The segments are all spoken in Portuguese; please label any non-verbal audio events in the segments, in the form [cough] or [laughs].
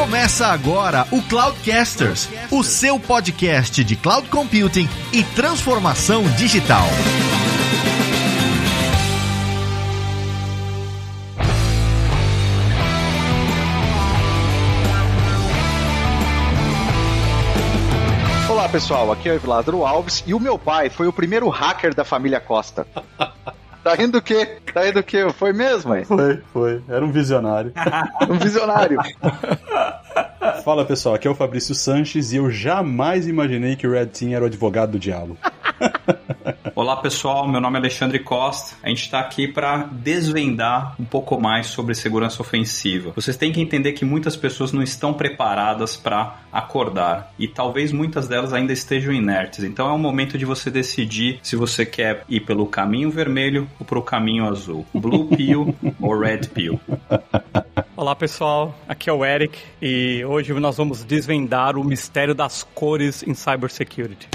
Começa agora o Cloudcasters, o seu podcast de cloud computing e transformação digital. Olá pessoal, aqui é o Evladro Alves e o meu pai foi o primeiro hacker da família Costa. [laughs] Tá rindo o quê? Tá rindo o quê? Foi mesmo, mãe? Foi, foi. Era um visionário. [laughs] um visionário. Fala pessoal, aqui é o Fabrício Sanches e eu jamais imaginei que o Red Team era o advogado do diabo. Olá pessoal, meu nome é Alexandre Costa. A gente está aqui para desvendar um pouco mais sobre segurança ofensiva. Vocês têm que entender que muitas pessoas não estão preparadas para acordar e talvez muitas delas ainda estejam inertes. Então é o momento de você decidir se você quer ir pelo caminho vermelho ou pelo caminho azul, blue pill ou red pill. Olá pessoal, aqui é o Eric e hoje nós vamos desvendar o mistério das cores em cybersecurity.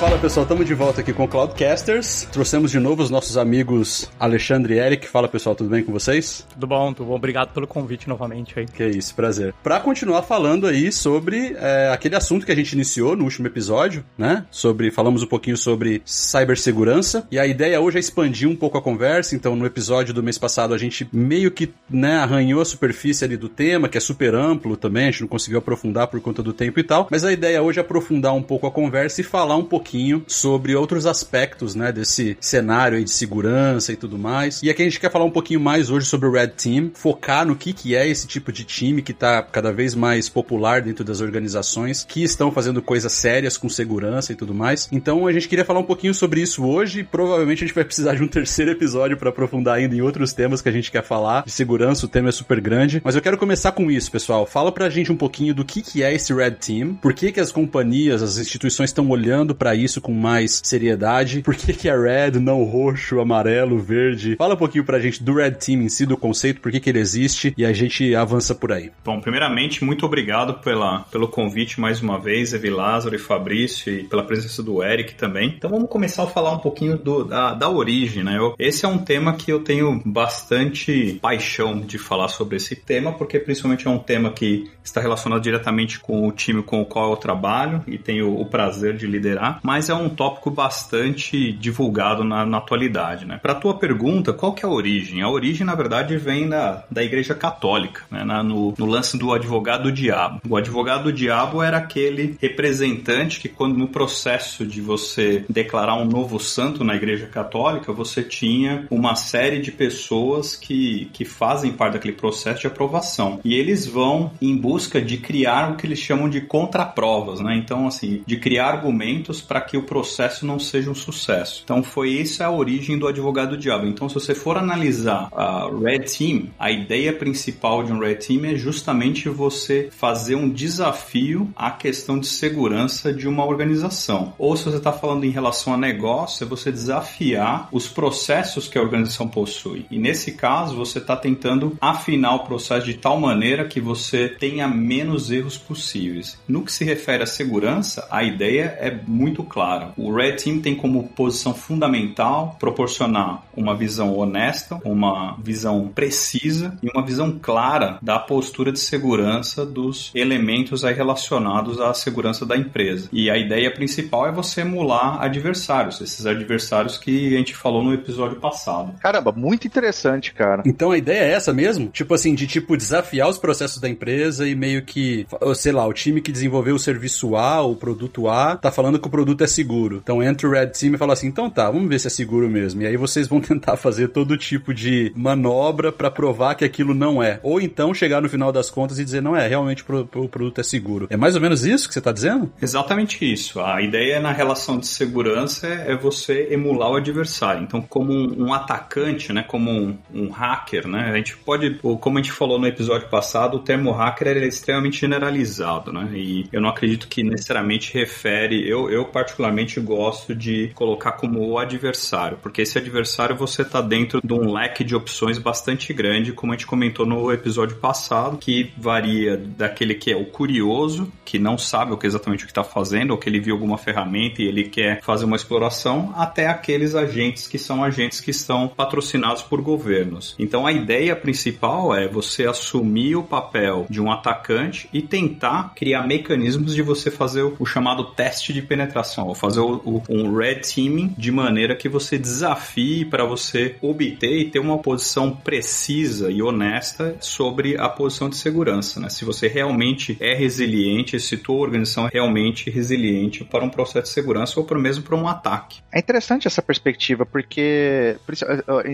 Fala pessoal, estamos de volta aqui com o Cloudcasters. Trouxemos de novo os nossos amigos Alexandre e Eric. Fala pessoal, tudo bem com vocês? Tudo bom, tudo bom. Obrigado pelo convite novamente aí. Que isso, prazer. Para continuar falando aí sobre é, aquele assunto que a gente iniciou no último episódio, né? Sobre falamos um pouquinho sobre cibersegurança e a ideia hoje é expandir um pouco a conversa. Então, no episódio do mês passado a gente meio que né, arranhou a superfície ali do tema, que é super amplo também. A gente não conseguiu aprofundar por conta do tempo e tal. Mas a ideia hoje é aprofundar um pouco a conversa e falar um pouquinho pouquinho sobre outros aspectos, né, desse cenário aí de segurança e tudo mais. E aqui a gente quer falar um pouquinho mais hoje sobre o Red Team, focar no que, que é esse tipo de time que está cada vez mais popular dentro das organizações, que estão fazendo coisas sérias com segurança e tudo mais. Então a gente queria falar um pouquinho sobre isso hoje. Provavelmente a gente vai precisar de um [laughs] terceiro episódio para aprofundar ainda em outros temas que a gente quer falar. De segurança, o tema é super grande. Mas eu quero começar com isso, pessoal. Fala pra gente um pouquinho do que, que é esse Red Team, por que, que as companhias, as instituições estão olhando para isso com mais seriedade. Por que, que é red, não roxo, amarelo, verde? Fala um pouquinho pra gente do Red Team em si, do conceito, por que, que ele existe e a gente avança por aí. Bom, primeiramente, muito obrigado pela, pelo convite mais uma vez, Evi Lázaro e Fabrício, e pela presença do Eric também. Então vamos começar a falar um pouquinho do, da, da origem, né? Eu, esse é um tema que eu tenho bastante paixão de falar sobre esse tema, porque principalmente é um tema que está relacionado diretamente com o time com o qual eu trabalho e tenho o prazer de liderar, mas é um tópico bastante divulgado na, na atualidade. Né? Para a tua pergunta, qual que é a origem? A origem, na verdade, vem da, da Igreja Católica, né? na, no, no lance do advogado do diabo. O advogado do diabo era aquele representante que, quando no processo de você declarar um novo santo na Igreja Católica, você tinha uma série de pessoas que, que fazem parte daquele processo de aprovação. E eles vão em busca de criar o que eles chamam de contraprovas, né? Então, assim, de criar argumentos para que o processo não seja um sucesso. Então foi essa a origem do advogado diabo. Então se você for analisar a Red Team, a ideia principal de um Red Team é justamente você fazer um desafio à questão de segurança de uma organização. Ou se você está falando em relação a negócio, é você desafiar os processos que a organização possui. E nesse caso, você está tentando afinar o processo de tal maneira que você tenha menos erros possíveis. No que se refere à segurança, a ideia é muito clara. O Red Team tem como posição fundamental proporcionar uma visão honesta, uma visão precisa e uma visão clara da postura de segurança dos elementos aí relacionados à segurança da empresa. E a ideia principal é você emular adversários, esses adversários que a gente falou no episódio passado. Caramba, muito interessante, cara. Então a ideia é essa mesmo? Tipo assim, de tipo desafiar os processos da empresa e meio que, sei lá, o time que desenvolveu o serviço A, o produto A, tá falando que o produto é seguro. Então entra o Red Team e fala assim: então tá, vamos ver se é seguro mesmo. E aí vocês vão [laughs] tentar fazer todo tipo de manobra para provar que aquilo não é. Ou então chegar no final das contas e dizer: não é, realmente o produto é seguro. É mais ou menos isso que você tá dizendo? Exatamente isso. A ideia na relação de segurança é você emular o adversário. Então, como um, um atacante, né, como um, um, hacker, né, a gente pode, como a gente falou no episódio passado, o termo hacker é extremamente generalizado, né, e eu não acredito que necessariamente refere, eu, eu particularmente gosto de colocar como o adversário, porque esse adversário você está dentro de um leque de opções bastante grande, como a gente comentou no episódio passado, que varia daquele que é o curioso, que não sabe o que exatamente o que está fazendo, ou que ele viu alguma ferramenta e ele quer fazer uma exploração, até aqueles agentes que são agentes que estão patrocinados por governos. Então a ideia principal é você assumir o papel de um atacante e tentar criar mecanismos de você fazer o chamado teste de penetração, ou fazer o, o, um red teaming de maneira que você desafie para você obter e ter uma posição precisa e honesta sobre a posição de segurança. Né? Se você realmente é resiliente, se tua organização é realmente resiliente para um processo de segurança ou para mesmo para um ataque. É interessante essa perspectiva, porque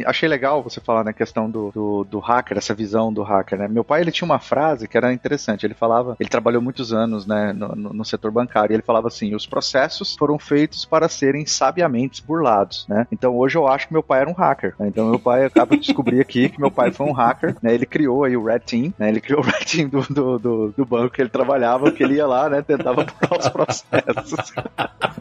achei legal você falar na questão do, do, do, hacker, essa visão do hacker. Né? Meu pai ele tinha uma frase que era interessante. Ele falava, ele trabalhou muitos anos né, no, no, no setor bancário, e ele falava assim: os processos foram feitos para serem sabiamente burlados. Né? Então hoje eu acho que meu pai era um hacker. Né? Então meu pai acaba de descobrir aqui que meu pai foi um hacker. Né? Ele criou aí o Red Team, né? ele criou o Red Team do, do, do, do banco que ele trabalhava, que ele ia lá, né, tentava burlar os processos.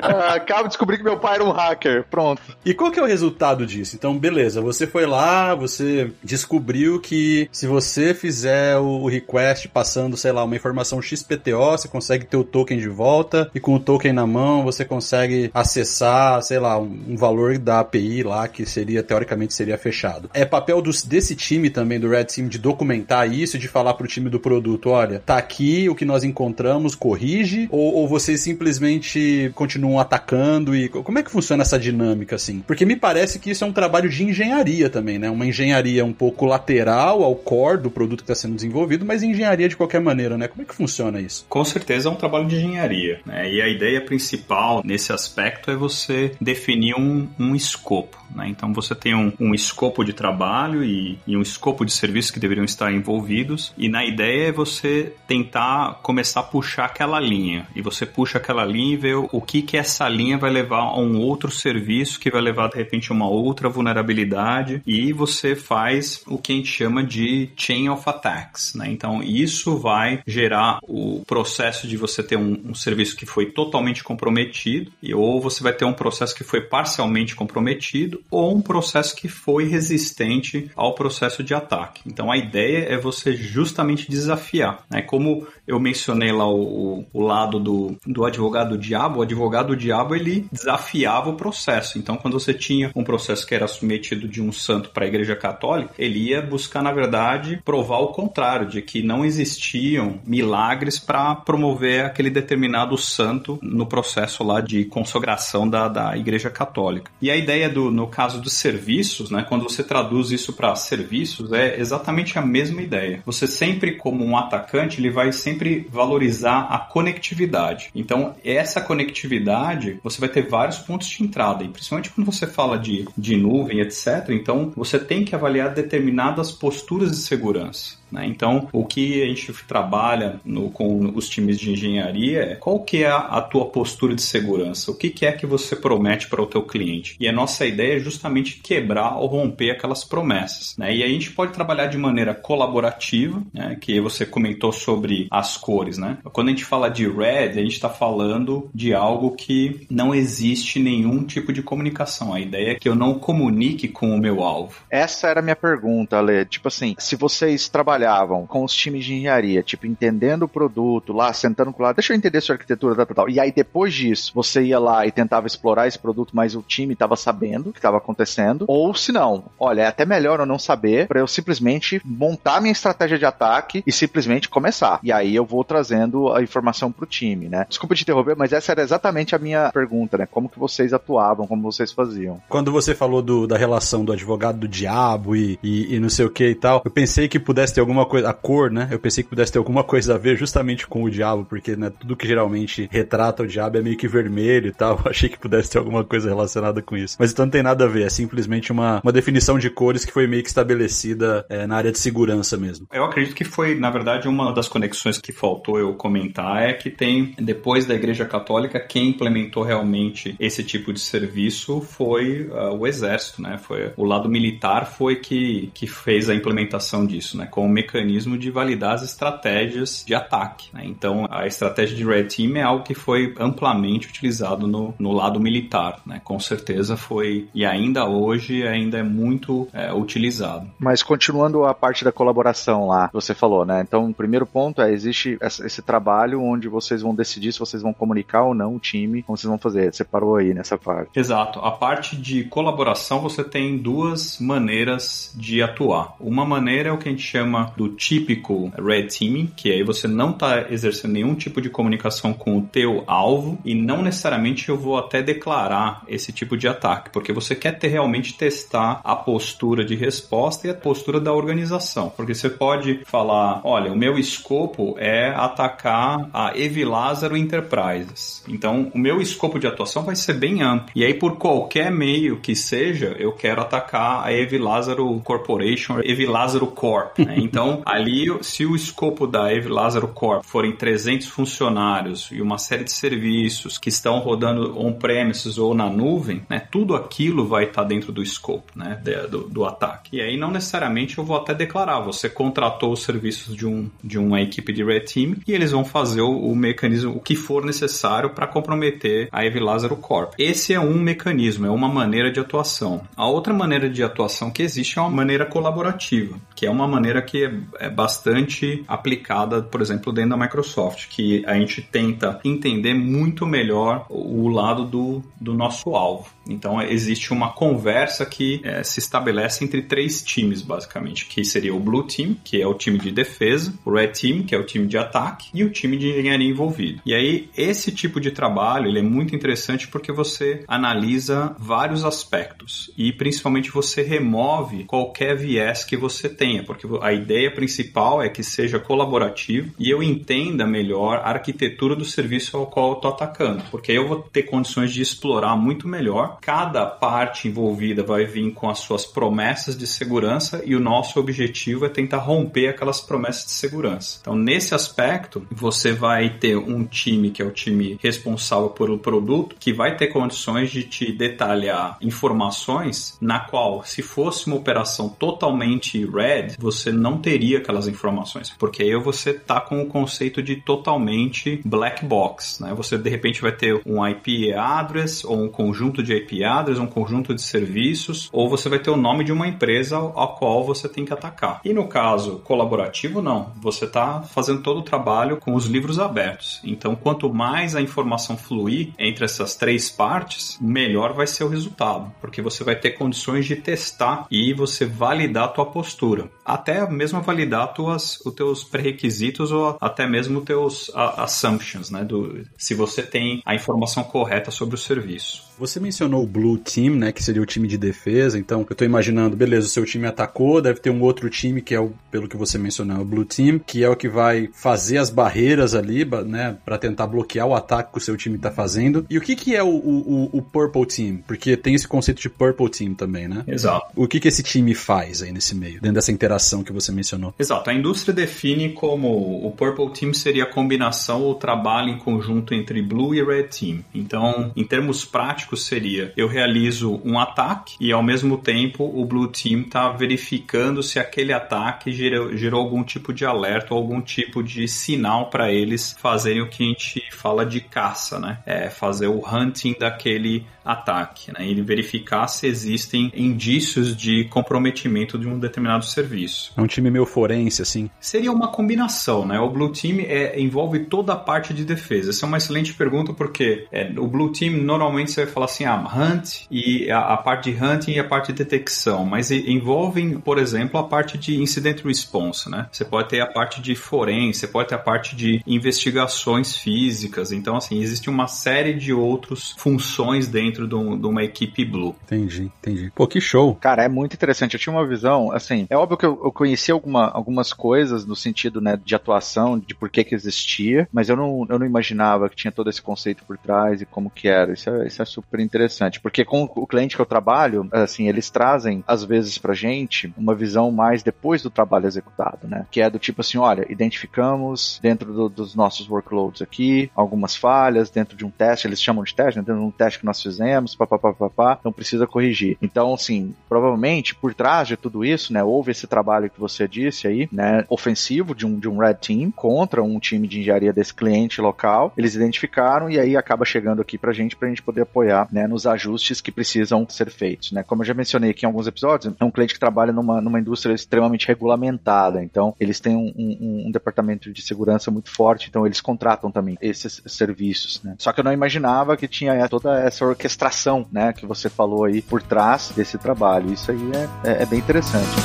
ah, acabo de descobrir que meu pai era um hacker. Pronto. E qual que é o resultado disso? Então, beleza, você foi lá, você descobriu que se você fizer o request passando, sei lá, uma informação XPTO, você consegue ter o token de volta e com o token na mão você consegue acessar, sei lá, um, um valor da API lá que seria, teoricamente, seria fechado. É papel dos, desse time também, do Red Team, de documentar isso, de falar pro time do produto, olha, tá aqui o que nós encontramos, corrige, ou, ou vocês simplesmente continuam atacando e como é que funciona essa dinâmica, assim? Porque me parece que isso é um trabalho de engenharia também, né? Uma engenharia um pouco lateral ao core do produto que está sendo desenvolvido, mas engenharia de qualquer maneira, né? Como é que funciona isso? Com certeza é um trabalho de engenharia, né? E a ideia principal nesse aspecto é você definir um, um escopo, né? Então você tem um, um escopo de trabalho e, e um escopo de serviço que deveriam estar envolvidos, e na ideia é você tentar começar a puxar aquela linha, e você puxa aquela linha e vê o que que essa linha vai levar a um outro serviço que vai levar de repente a uma outra vulnerabilidade, e você faz o que a gente chama de chain of attacks, né? Então isso vai gerar o processo de você ter um, um serviço que foi totalmente comprometido, e ou você vai ter um processo que foi parcialmente comprometido, ou um processo que foi resistente ao processo de ataque. Então a ideia é você justamente desafiar. Né? Como eu mencionei lá o, o lado do, do advogado diabo, o advogado diabo ele desafiava o processo. Então quando você tinha um processo que era submetido de um santo para a igreja católica, ele ia buscar na verdade provar o contrário, de que não existiam milagres para promover aquele determinado santo no processo lá de consagração da, da igreja católica. E a ideia do, no caso dos serviços, né, quando você traduz isso para serviços, é exatamente a mesma ideia. Você sempre, como um atacante, ele vai sempre valorizar a conectividade. Então, essa conectividade, você vai ter vários pontos de entrada, e principalmente quando você fala de, de nuvem, etc., então você tem que avaliar determinadas posturas de segurança. Né? Então, o que a gente trabalha no, com os times de engenharia é qual que é a, tua postura de segurança, o que, que é que você promete para o teu cliente. E a nossa ideia é justamente quebrar ou romper aquelas promessas. Né? E a gente pode trabalhar de maneira colaborativa, né? que você comentou sobre as cores. Né? Quando a gente fala de red, a gente está falando de algo que não existe nenhum tipo de comunicação. A ideia é que eu não comunique com o meu alvo. Essa era a minha pergunta, Ale. Tipo assim, se vocês trabalham trabalhavam com os times de engenharia, tipo, entendendo o produto lá, sentando com lá, deixa eu entender sua arquitetura, tal, tal, E aí, depois disso, você ia lá e tentava explorar esse produto, mas o time estava sabendo o que estava acontecendo. Ou se não, olha, é até melhor eu não saber, para eu simplesmente montar minha estratégia de ataque e simplesmente começar. E aí eu vou trazendo a informação pro time, né? Desculpa te interromper, mas essa era exatamente a minha pergunta, né? Como que vocês atuavam, como vocês faziam. Quando você falou do, da relação do advogado do diabo e, e, e não sei o que e tal, eu pensei que pudesse ter alguma coisa, a cor, né? Eu pensei que pudesse ter alguma [laughs] coisa a ver justamente com o diabo, porque né, tudo que geralmente retrata o diabo é meio que vermelho e tal. [laughs] Eu achei que pudesse ter alguma coisa relacionada com isso. Mas então não tem nada a ver, é simplesmente uma, uma definição de cores que foi meio que estabelecida é, na área de segurança mesmo. Eu acredito que foi, na verdade, uma das conexões que faltou eu comentar é que tem, depois da Igreja Católica, quem implementou realmente esse tipo de serviço foi uh, o Exército, né? Foi o lado militar foi que, que fez a implementação disso, né? Como mecanismo de validar as estratégias de ataque. Né? Então, a estratégia de Red Team é algo que foi amplamente utilizado no, no lado militar. Né? Com certeza foi, e ainda hoje, ainda é muito é, utilizado. Mas continuando a parte da colaboração lá, você falou, né? Então, o primeiro ponto é, existe esse trabalho onde vocês vão decidir se vocês vão comunicar ou não o time, como vocês vão fazer. Você parou aí nessa parte. Exato. A parte de colaboração, você tem duas maneiras de atuar. Uma maneira é o que a gente chama do típico red teaming, que aí você não está exercendo nenhum tipo de comunicação com o teu alvo e não necessariamente eu vou até declarar esse tipo de ataque, porque você quer ter realmente testar a postura de resposta e a postura da organização, porque você pode falar, olha, o meu escopo é atacar a Evi Lázaro Enterprises. Então, o meu escopo de atuação vai ser bem amplo. E aí, por qualquer meio que seja, eu quero atacar a Evi Lázaro Corporation, Evi Lázaro Corp. Né? [laughs] Então, ali, se o escopo da Evi Lázaro Corp forem 300 funcionários e uma série de serviços que estão rodando on-premises ou na nuvem, né, tudo aquilo vai estar tá dentro do escopo né, do, do, ataque. E aí, não necessariamente eu vou até declarar, você contratou os serviços de, um, de uma equipe de Red Team e eles vão fazer o, o mecanismo, o que for necessário para comprometer a Evi Lázaro Corp. Esse é um mecanismo, é uma maneira de atuação. A outra maneira de atuação que existe é uma maneira colaborativa, que é uma maneira que é, bastante aplicada, por exemplo, dentro da Microsoft, que a gente tenta entender muito melhor o lado do, do nosso alvo. Então existe uma conversa que é, se estabelece entre três times, basicamente, que seria o Blue Team, que é o time de defesa, o Red Team, que é o time de ataque, e o time de engenharia envolvido. E aí esse tipo de trabalho ele é muito interessante porque você analisa vários aspectos e principalmente você remove qualquer viés que você tenha, porque a ideia principal é que seja colaborativo e eu entenda melhor a arquitetura do serviço ao qual eu estou atacando, porque aí eu vou ter condições de explorar muito melhor. Cada parte envolvida vai vir com as suas promessas de segurança e o nosso objetivo é tentar romper aquelas promessas de segurança. Então, nesse aspecto, você vai ter um time que é o time responsável pelo produto, que vai ter condições de te detalhar informações na qual, se fosse uma operação totalmente red, você não teria aquelas informações, porque aí você tá com o conceito de totalmente black box, né? Você de repente vai ter um IP address ou um conjunto de IP address, um conjunto de serviços, ou você vai ter o nome de uma empresa a qual você tem que atacar. E no caso colaborativo, não. Você está fazendo todo o trabalho com os livros abertos. Então, quanto mais a informação fluir entre essas três partes, melhor vai ser o resultado, porque você vai ter condições de testar e você validar a tua postura, até mesmo validar tuas, os teus pré-requisitos ou até mesmo teus assumptions, né, do, se você tem a informação correta sobre o serviço. Você mencionou o Blue Team, né, que seria o time de defesa. Então, eu tô imaginando, beleza, o seu time atacou, deve ter um outro time que é o, pelo que você mencionou, o Blue Team, que é o que vai fazer as barreiras ali, né, para tentar bloquear o ataque que o seu time tá fazendo. E o que que é o, o, o, Purple Team? Porque tem esse conceito de Purple Team também, né? Exato. O que que esse time faz aí nesse meio, dentro dessa interação que você mencionou? Exato. A indústria define como o Purple Team seria a combinação ou trabalho em conjunto entre Blue e Red Team. Então, em termos práticos, prático seria eu realizo um ataque e ao mesmo tempo o Blue Team está verificando se aquele ataque gerou, gerou, algum tipo de alerta ou algum tipo de sinal para eles fazerem o que a gente fala de caça, né? É fazer o hunting daquele ataque, né? Ele verificar se existem indícios de comprometimento de um determinado serviço. É um time meio forense, assim? Seria uma combinação, né? O Blue Team é, envolve toda a parte de defesa. Essa é uma excelente pergunta porque é, o Blue Team normalmente você vai falar assim, ah, hunt e a, a, parte de hunting e a parte de detecção, mas envolvem, por exemplo, a parte de incident response, né? Você pode ter a parte de forense, você pode ter a parte de investigações físicas. Então, assim, existe uma série de outras funções dentro dentro de, um, de, uma equipe Blue. Entendi, entendi. Pô, que show. Cara, é muito interessante. Eu tinha uma visão, assim, é óbvio que eu, eu conheci alguma, algumas coisas no sentido, né, de atuação, de por que que existia, mas eu não, eu não imaginava que tinha todo esse conceito por trás e como que era. Isso é, isso é super interessante, porque com o cliente que eu trabalho, assim, eles trazem às vezes pra gente uma visão mais depois do trabalho executado, né? Que é do tipo assim, olha, identificamos dentro do, dos nossos workloads aqui algumas falhas dentro de um teste, eles chamam de teste, né? dentro de um teste que nós fizemos, papapá, então precisa corrigir. Então, assim, provavelmente por trás de tudo isso, né, houve esse trabalho que você disse aí, né, ofensivo de um, de um Red Team contra um time de engenharia desse cliente local, eles identificaram e aí acaba chegando aqui pra gente, pra gente poder apoiar, né, nos ajustes que precisam ser feitos, né. Como eu já mencionei aqui em alguns episódios, é um cliente que trabalha numa, numa indústria extremamente regulamentada, então eles têm um, um, um departamento de segurança muito forte, então eles contratam também esses serviços, né. Só que eu não imaginava que tinha toda essa orquestração, né, que você falou aí por trás desse trabalho. Isso aí é, é, é bem interessante.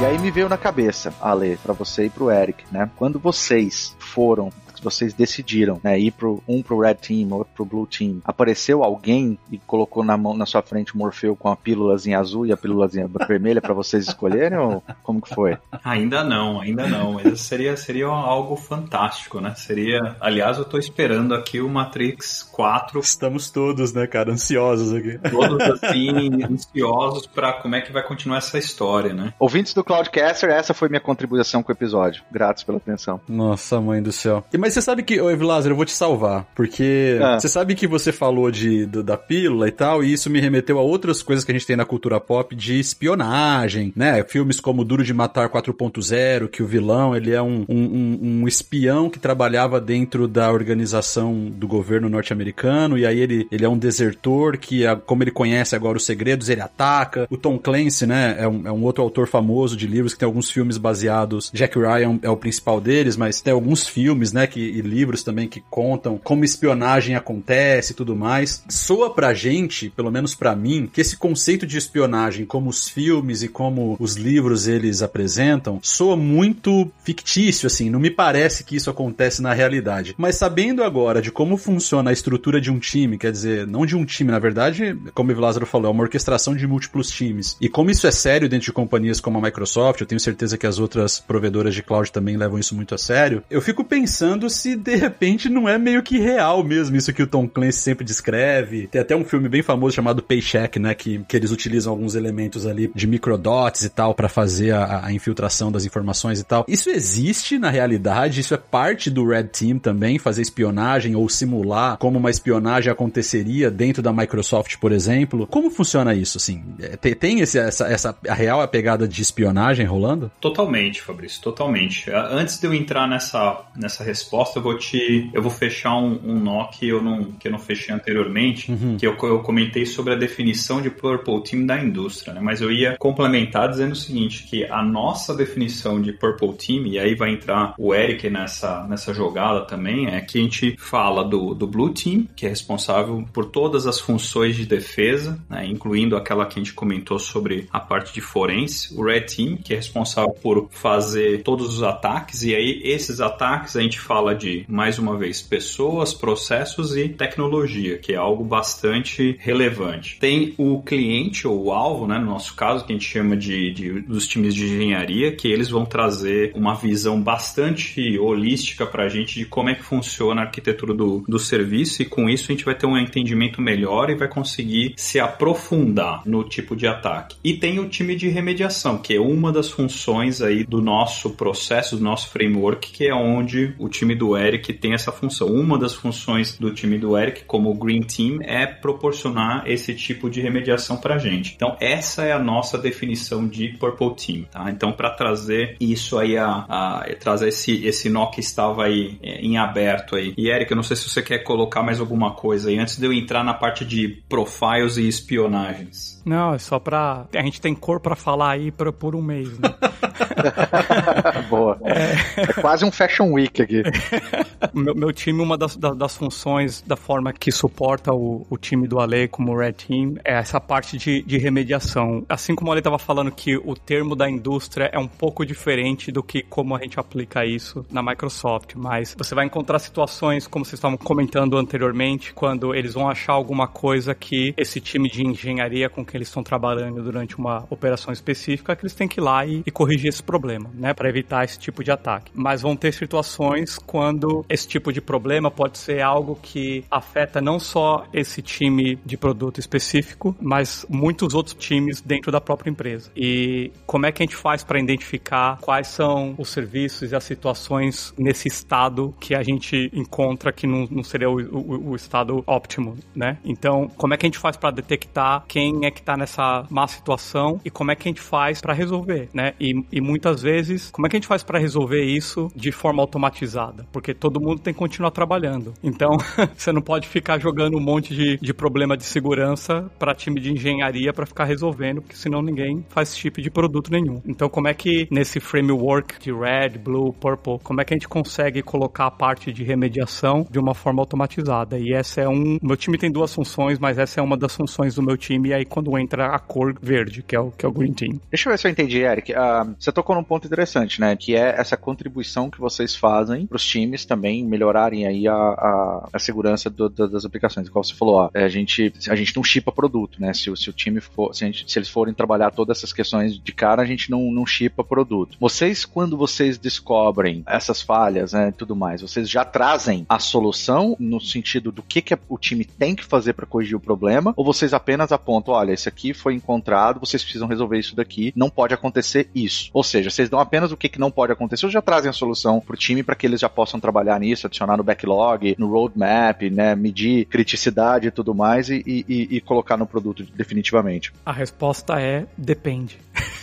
E aí me veio na cabeça, Ale, para você e pro Eric, né? Quando vocês foram vocês decidiram, né, ir pro, um pro Red Team, outro pro Blue Team, apareceu alguém e colocou na mão na sua frente o Morfeu com a pílulazinha azul e a pílulazinha [laughs] vermelha para vocês escolherem ou como que foi? Ainda não, ainda não. Mas seria seria algo fantástico, né? Seria, aliás, eu tô esperando aqui o Matrix 4. Estamos todos, né, cara, ansiosos aqui. Todos [laughs] assim ansiosos para como é que vai continuar essa história, né? Ouvintes do Cloudcaster, essa foi minha contribuição com o episódio. Gratos pela atenção. Nossa, mãe do céu. E, mas mas você sabe que, ô Evilázaro, eu vou te salvar. Porque ah. você sabe que você falou de, do, da pílula e tal, e isso me remeteu a outras coisas que a gente tem na cultura pop de espionagem, né? Filmes como Duro de Matar 4.0, que o vilão, ele é um, um, um, espião que trabalhava dentro da organização do governo norte-americano, e aí ele, ele é um desertor que, como ele conhece agora os segredos, ele ataca. O Tom Clancy, né, é um, é um outro autor famoso de livros que tem alguns filmes baseados. Jack Ryan é o principal deles, mas tem alguns filmes, né, que que, e livros também que contam como espionagem acontece e tudo mais. Soa pra gente, pelo menos para mim, que esse conceito de espionagem, como os filmes e como os livros eles apresentam, soa muito fictício, assim. Não me parece que isso acontece na realidade. Mas sabendo agora de como funciona a estrutura de um time, quer dizer, não de um time, na verdade, como o Lázaro falou, é uma orquestração de múltiplos times. E como isso é sério dentro de companhias como a Microsoft, eu tenho certeza que as outras provedoras de cloud também levam isso muito a sério, eu fico pensando se de repente não é meio que real mesmo isso que o Tom Clancy sempre descreve. Tem até um filme bem famoso chamado Paycheck, né, que, que eles utilizam alguns elementos ali de microdots e tal para fazer a, a, infiltração das informações e tal. Isso existe na realidade, isso é parte do Red Team também, fazer espionagem ou simular como uma espionagem aconteceria dentro da Microsoft, por exemplo. Como funciona isso, assim? É, tem, esse, essa, essa a real a pegada de espionagem rolando? Totalmente, Fabrício, totalmente. Antes de eu entrar nessa, nessa resposta, resposta, eu vou te. Eu vou fechar um, um nó que eu não, que eu não fechei anteriormente, uhum. que eu, eu comentei sobre a definição de Purple Team da indústria, né? Mas eu ia complementar dizendo o seguinte: que a nossa definição de Purple Team, e aí vai entrar o Eric nessa, nessa jogada também, é que a gente fala do, do Blue Team, que é responsável por todas as funções de defesa, né? incluindo aquela que a gente comentou sobre a parte de forense, o Red Team, que é responsável por fazer todos os ataques, e aí esses ataques a gente fala fala de, mais uma vez, pessoas, processos e tecnologia, que é algo bastante relevante. Tem o cliente ou o alvo, né, no nosso caso, que a gente chama de, de dos times de engenharia, que eles vão trazer uma visão bastante holística para a gente de como é que funciona a arquitetura do, do serviço e com isso a gente vai ter um entendimento melhor e vai conseguir se aprofundar no tipo de ataque. E tem o time de remediação, que é uma das funções aí do nosso processo, do nosso framework, que é onde o time do Eric tem essa função. Uma das funções do time do Eric, como Green Team, é proporcionar esse tipo de remediação para gente. Então, essa é a nossa definição de Purple Team. Tá? Então, para trazer isso aí, a, a, trazer esse, esse nó que estava aí é, em aberto aí. E Eric, eu não sei se você quer colocar mais alguma coisa aí antes de eu entrar na parte de profiles e espionagens. Não, é só pra. A gente tem cor pra falar aí pra, por um mês, né? [laughs] Boa. É... é... quase um Fashion Week aqui. [laughs] meu, meu, time, uma das, das, das, funções da forma que suporta o, o time do Ale como Red Team é essa parte de, de remediação. Assim como o Ale estava falando que o termo da indústria é um pouco diferente do que como a gente aplica isso na Microsoft, mas você vai encontrar situações, como vocês estavam comentando anteriormente, quando eles vão achar alguma coisa que esse time de engenharia com que eles estão trabalhando durante uma operação específica, que eles têm que ir lá e, e corrigir esse problema, né, para evitar esse tipo de ataque. Mas vão ter situações quando esse tipo de problema pode ser algo que afeta não só esse time de produto específico, mas muitos outros times dentro da própria empresa. E como é que a gente faz para identificar quais são os serviços e as situações nesse estado que a gente encontra que não, não seria o, o, o, estado óptimo, né? Então, como é que a gente faz para detectar quem é que está nessa má situação e como é que a gente faz para resolver, né? E, e muitas vezes, como é que a gente faz para resolver isso de forma automatizada? Porque todo mundo tem que continuar trabalhando. Então, [laughs] você não pode ficar jogando um monte de, de problema de segurança para time de engenharia para ficar resolvendo, porque senão ninguém faz chip de produto nenhum. Então, como é que nesse framework de Red, Blue, Purple, como é que a gente consegue colocar a parte de remediação de uma forma automatizada? E essa é um. Meu time tem duas funções, mas essa é uma das funções do meu time. E aí, quando entra a cor verde, que é o, que é o Green Team. Deixa eu ver se eu entendi, Eric. Uh, você tocou num ponto interessante, né? Que é essa contribuição que vocês fazem para os times também melhorarem aí a, a, a segurança do, do, das aplicações. Como você falou, ó, a gente, a gente não chipa produto, né? Se, se o time for, se, gente, se, eles forem trabalhar todas essas questões de cara, a gente não, não chipa produto. Vocês, quando vocês descobrem essas falhas, né, tudo mais, vocês já trazem a solução no sentido do que, que o time tem que fazer para corrigir o problema, ou vocês apenas apontam, olha, isso aqui foi encontrado, vocês precisam resolver isso daqui, não pode acontecer isso. Ou seja, vocês dão apenas o que, que não pode acontecer, ou já trazem a solução pro time para que eles já possam trabalhar nisso, adicionar no backlog, no roadmap, né, medir criticidade e tudo mais e, e, e colocar no produto definitivamente. A resposta é depende. [laughs]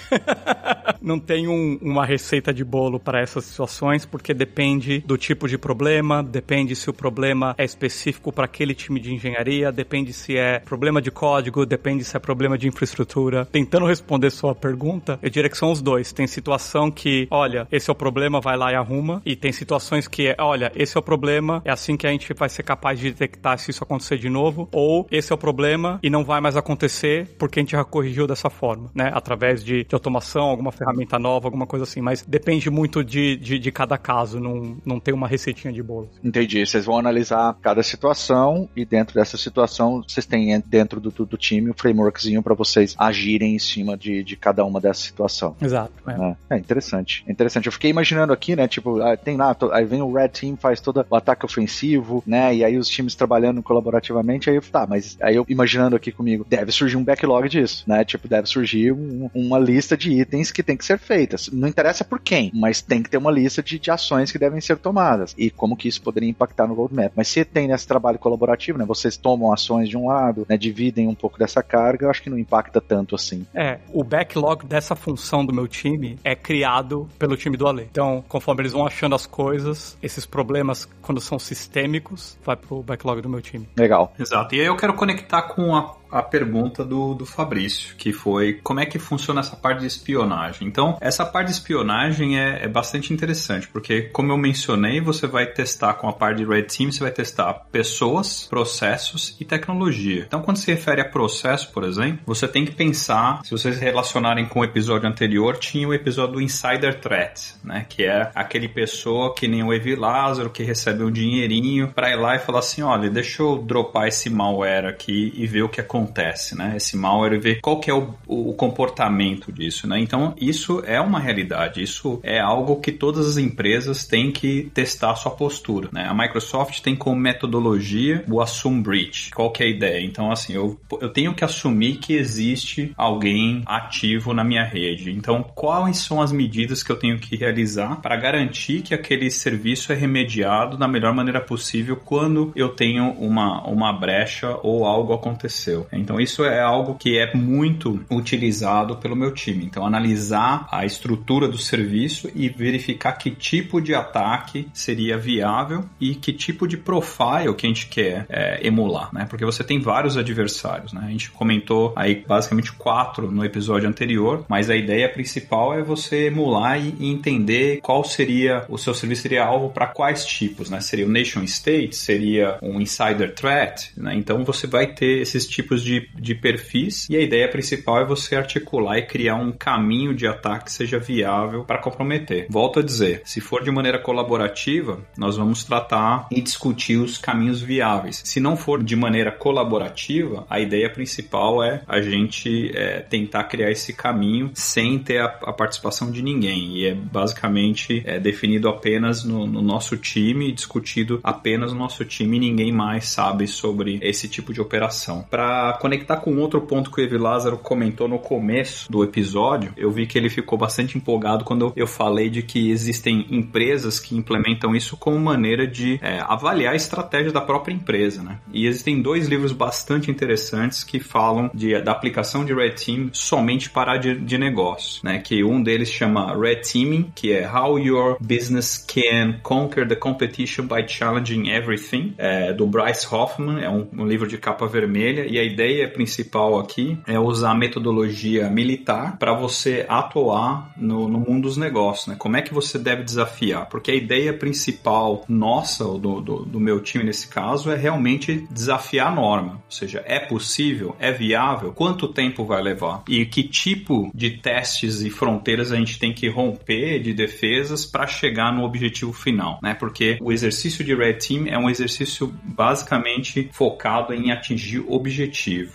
não tem um, uma receita de bolo para essas situações, porque depende do tipo de problema, depende se o problema é específico para aquele time de engenharia, depende se é problema de código, depende se é problema de infraestrutura. Tentando responder sua pergunta, eu diria que são os dois. Tem situação que, olha, esse é o problema, vai lá e arruma, e tem situações que é, olha, esse é o problema, é assim que a gente vai ser capaz de detectar se isso acontecer de novo, ou esse é o problema e não vai mais acontecer porque a gente já corrigiu dessa forma, né? Através de, de automação, alguma ferramenta nova, alguma coisa assim, mas depende muito de, de, de, cada caso, não, não tem uma receitinha de bolo. Entendi. Vocês vão analisar cada situação e dentro dessa situação vocês têm dentro do, do, time um frameworkzinho para vocês agirem em cima de, de cada uma dessa situação. Exato. É. É, é interessante. É interessante. Eu fiquei imaginando aqui, né? Tipo, ah, tem lá, aí vem o Red Team, faz todo o ataque ofensivo, né? E aí os times trabalhando colaborativamente, aí eu, tá, mas aí eu imaginando aqui comigo, deve surgir um backlog disso, né? Tipo, deve surgir um, uma lista de itens que tem que ser feitas. Não interessa por quem, mas tem que ter uma lista de, de ações que devem ser tomadas e como que isso poderia impactar no roadmap. Mas se tem nesse trabalho colaborativo, né, vocês tomam ações de um lado, né, dividem um pouco dessa carga, eu acho que não impacta tanto assim. É, o backlog dessa função do meu time é criado pelo time do Ale. Então, conforme eles vão achando as coisas, esses problemas, quando são sistêmicos, vai pro backlog do meu time. Legal. Exato. E aí eu quero conectar com a a pergunta do, do Fabrício, que foi como é que funciona essa parte de espionagem. Então, essa parte de espionagem é, é, bastante interessante, porque, como eu mencionei, você vai testar com a parte de Red Team, você vai testar pessoas, processos e tecnologia. Então, quando se refere a processo, por exemplo, você tem que pensar, se vocês relacionarem com o episódio anterior, tinha o episódio do Insider Threat, né? Que é aquele pessoa que nem o Evi Lázaro, que recebe um dinheirinho para ir lá e falar assim, olha, deixa eu dropar esse malware aqui e ver o que acontece acontece, né? Esse malware ver qual que é o, o comportamento disso, né? Então, isso é uma realidade, isso é algo que todas as empresas têm que testar a sua postura, né? A Microsoft tem como metodologia o Assume Breach. Qual que é a ideia? Então, assim, eu, eu tenho que assumir que existe alguém ativo na minha rede. Então, quais são as medidas que eu tenho que realizar para garantir que aquele serviço é remediado da melhor maneira possível quando eu tenho uma, uma brecha ou algo aconteceu. Então isso é algo que é muito utilizado pelo meu time. Então analisar a estrutura do serviço e verificar que tipo de ataque seria viável e que tipo de profile que a gente quer é, emular, né? Porque você tem vários adversários, né? A gente comentou aí basicamente quatro no episódio anterior, mas a ideia principal é você emular e, entender qual seria o seu serviço seria alvo para quais tipos, né? Seria o nation state, seria um insider threat, né? Então você vai ter esses tipos tipos de, de perfis, e a ideia principal é você articular e criar um caminho de ataque que seja viável para comprometer. Volto a dizer, se for de maneira colaborativa, nós vamos tratar e discutir os caminhos viáveis. Se não for de maneira colaborativa, a ideia principal é a gente é, tentar criar esse caminho sem ter a, a, participação de ninguém. E é basicamente é, definido apenas no, no nosso time, discutido apenas no nosso time, ninguém mais sabe sobre esse tipo de operação. Para conectar com outro ponto que o Evi Lázaro comentou no começo do episódio, eu vi que ele ficou bastante empolgado quando eu falei de que existem empresas que implementam isso como maneira de é, avaliar a estratégia da própria empresa, né? E existem dois livros bastante interessantes que falam de, da aplicação de Red Team somente para de, de negócio, né? Que um deles chama Red Teaming, que é How Your Business Can Conquer the Competition by Challenging Everything, é, do Bryce Hoffman, é um, um livro de capa vermelha, e a ideia principal aqui é usar a metodologia militar para você atuar no, no mundo dos negócios, né? Como é que você deve desafiar? Porque a ideia principal nossa, do, do, do meu time nesse caso, é realmente desafiar a norma. Ou seja, é possível? É viável? Quanto tempo vai levar? E que tipo de testes e fronteiras a gente tem que romper de defesas para chegar no objetivo final, né? Porque o exercício de Red Team é um exercício basicamente focado em atingir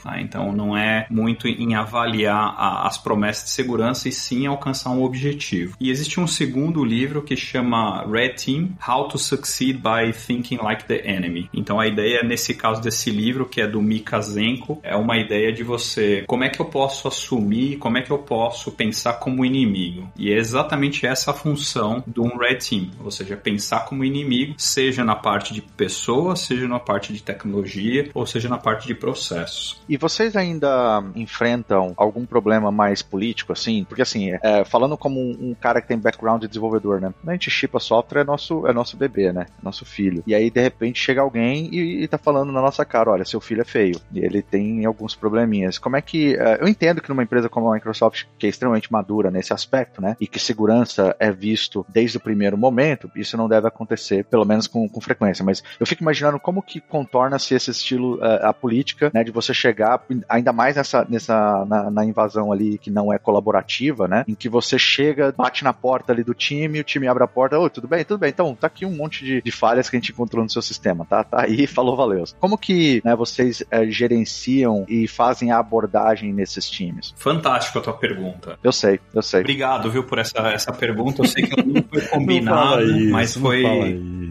Tá? Então não é muito em avaliar a, as promessas de segurança e sim alcançar um objetivo. E existe um segundo livro que chama Red Team: How to Succeed by Thinking Like the Enemy. Então a ideia nesse caso desse livro que é do Mika Zenko é uma ideia de você como é que eu posso assumir, como é que eu posso pensar como inimigo. E é exatamente essa a função de um Red Team, ou seja, pensar como inimigo, seja na parte de pessoas, seja na parte de tecnologia, ou seja na parte de E vocês ainda enfrentam algum problema mais político, assim? Porque assim, é, falando como um, um, cara que tem background de desenvolvedor, né? A gente chipa software é nosso, é nosso bebê, né? Nosso filho. E aí, de repente, chega alguém e, e tá falando na nossa cara, olha, seu filho é feio. E ele tem alguns probleminhas. Como é que. É, eu entendo que numa empresa como a Microsoft, que é extremamente madura nesse aspecto, né? E que segurança é visto desde o primeiro momento, isso não deve acontecer, pelo menos com, com frequência. Mas eu fico imaginando como que contorna-se esse estilo, uh, a política, né? De você chegar, ainda mais nessa, nessa na, na, invasão ali que não é colaborativa, né? Em que você chega, bate na porta ali do time, o time abre a porta, oi, tudo bem, tudo bem. Então, tá aqui um monte de, de falhas que a gente encontrou no seu sistema, tá? Tá aí, [laughs] falou, valeu. Como que né, vocês é, gerenciam e fazem a abordagem nesses times? Fantástico a tua pergunta. Eu sei, eu sei. Obrigado, viu, por essa, essa pergunta. Eu sei que [laughs] não foi combinado, isso, mas foi.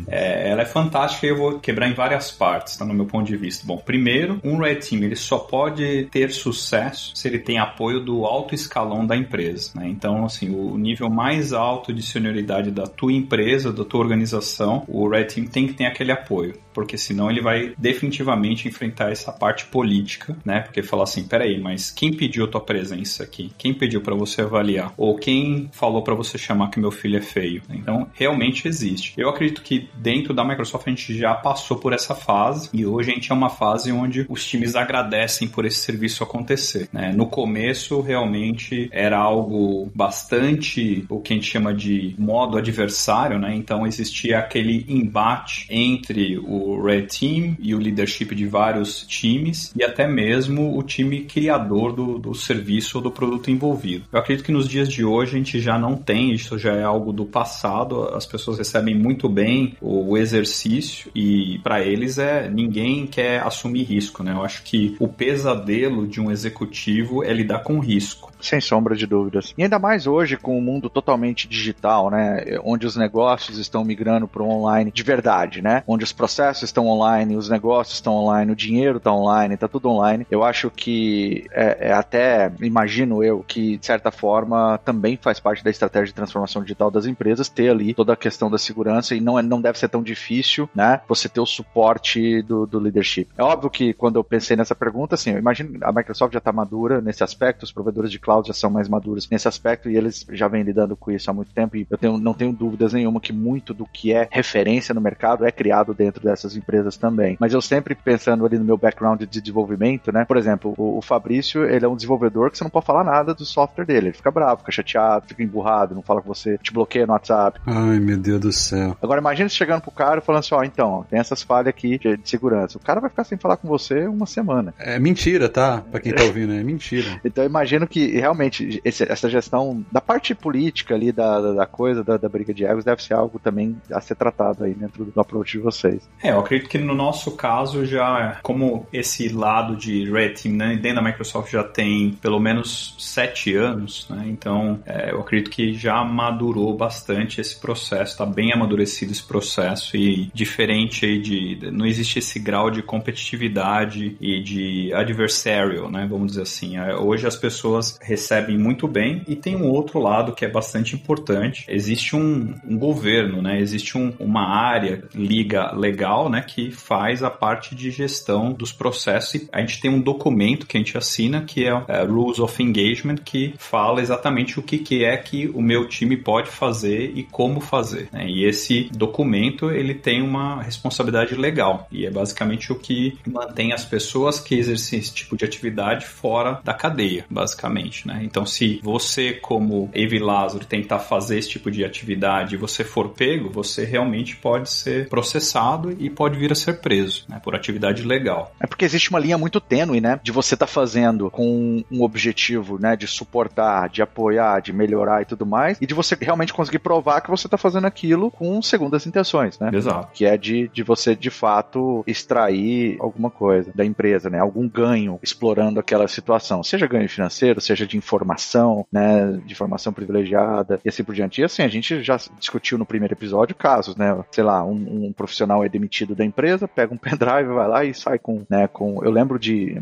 É, ela é fantástica e eu vou quebrar em várias partes, tá? No meu ponto de vista. Bom, primeiro, um Red Team ele só pode ter sucesso se ele tem apoio do alto escalão da empresa, né? Então, assim, o nível mais alto de senioridade da tua empresa, da tua organização, o Red Team tem que ter aquele apoio porque senão ele vai definitivamente enfrentar essa parte política, né? Porque falar assim, peraí, mas quem pediu tua presença aqui? Quem pediu para você avaliar? Ou quem falou para você chamar que meu filho é feio? Então, realmente existe. Eu acredito que dentro da Microsoft a gente já passou por essa fase e hoje a gente é uma fase onde os times agradecem por esse serviço acontecer, né? No começo, realmente era algo bastante o que a gente chama de modo adversário, né? Então existia aquele embate entre o Red Team e o leadership de vários times e até mesmo o time criador do, do serviço ou do produto envolvido. Eu acredito que nos dias de hoje a gente já não tem, isso já é algo do passado, as pessoas recebem muito bem o, o exercício e para eles é ninguém quer assumir risco, né? Eu acho que o pesadelo de um executivo é lidar com risco. Sem sombra de dúvidas. E ainda mais hoje com o mundo totalmente digital, né? Onde os negócios estão migrando para o online de verdade, né? Onde os processos estão online, os negócios estão online, o dinheiro está online, está tudo online. Eu acho que é, é, até, imagino eu, que de certa forma também faz parte da estratégia de transformação digital das empresas ter ali toda a questão da segurança e não, é, não deve ser tão difícil, né? Você ter o suporte do, do leadership. É óbvio que quando eu pensei nessa pergunta, assim, eu imagino a Microsoft já está madura nesse aspecto, os provedores de cloud cloud já são mais maduros nesse aspecto e eles já vêm lidando com isso há muito tempo e eu tenho, não tenho dúvidas nenhuma que muito do que é referência no mercado é criado dentro dessas empresas também. Mas eu sempre pensando ali no meu background de desenvolvimento, né? Por exemplo, o, o Fabrício, ele é um desenvolvedor que você não pode falar nada do software dele. Ele fica bravo, fica chateado, fica emburrado, não fala com você, te bloqueia no WhatsApp. Ai, meu Deus do céu. Agora imagina você chegando pro cara e falando assim, ó, então, tem essas falhas aqui de, de segurança. O cara vai ficar sem falar com você uma semana. É mentira, tá? Pra quem tá ouvindo, é mentira. Então imagino que realmente esse, essa gestão da parte política ali da, da, coisa, da, da, briga de egos, deve ser algo também a ser tratado aí dentro do approach de vocês. É, eu acredito que no nosso caso já, como esse lado de Red Team, né, dentro da Microsoft já tem pelo menos sete anos, né, então é, eu acredito que já madurou bastante esse processo, está bem amadurecido esse processo e diferente aí de, não existe esse grau de competitividade e de adversarial, né, vamos dizer assim. É, hoje as pessoas recebem muito bem e tem um outro lado que é bastante importante. Existe um, um governo, né, existe um, uma área, liga legal, né, que faz a parte de gestão dos processos. E a gente tem um documento que a gente assina que é, é Rules of Engagement que fala exatamente o que, que é que o meu time pode fazer e como fazer. Né? E esse documento ele tem uma responsabilidade legal e é basicamente o que mantém as pessoas que exercem esse tipo de atividade fora da cadeia, basicamente. Né? Então, se você, como Evi Lázaro, tentar fazer esse tipo de atividade e você for pego, você realmente pode ser processado e pode vir a ser preso né, por atividade legal. É porque existe uma linha muito tênue, né? De você estar tá fazendo com um objetivo, né? De suportar, de apoiar, de melhorar e tudo mais, e de você realmente conseguir provar que você está fazendo aquilo com segundas intenções, né? Exato. Que é de, de você, de fato, extrair alguma coisa da empresa, né? Algum ganho explorando aquela situação. Seja ganho financeiro, seja de informação, né? De informação privilegiada e assim por diante. E assim, a gente já discutiu no primeiro episódio casos, né? Sei lá, um, um profissional é demitido da empresa, pega um pendrive, vai lá e sai com, né? Com, eu lembro de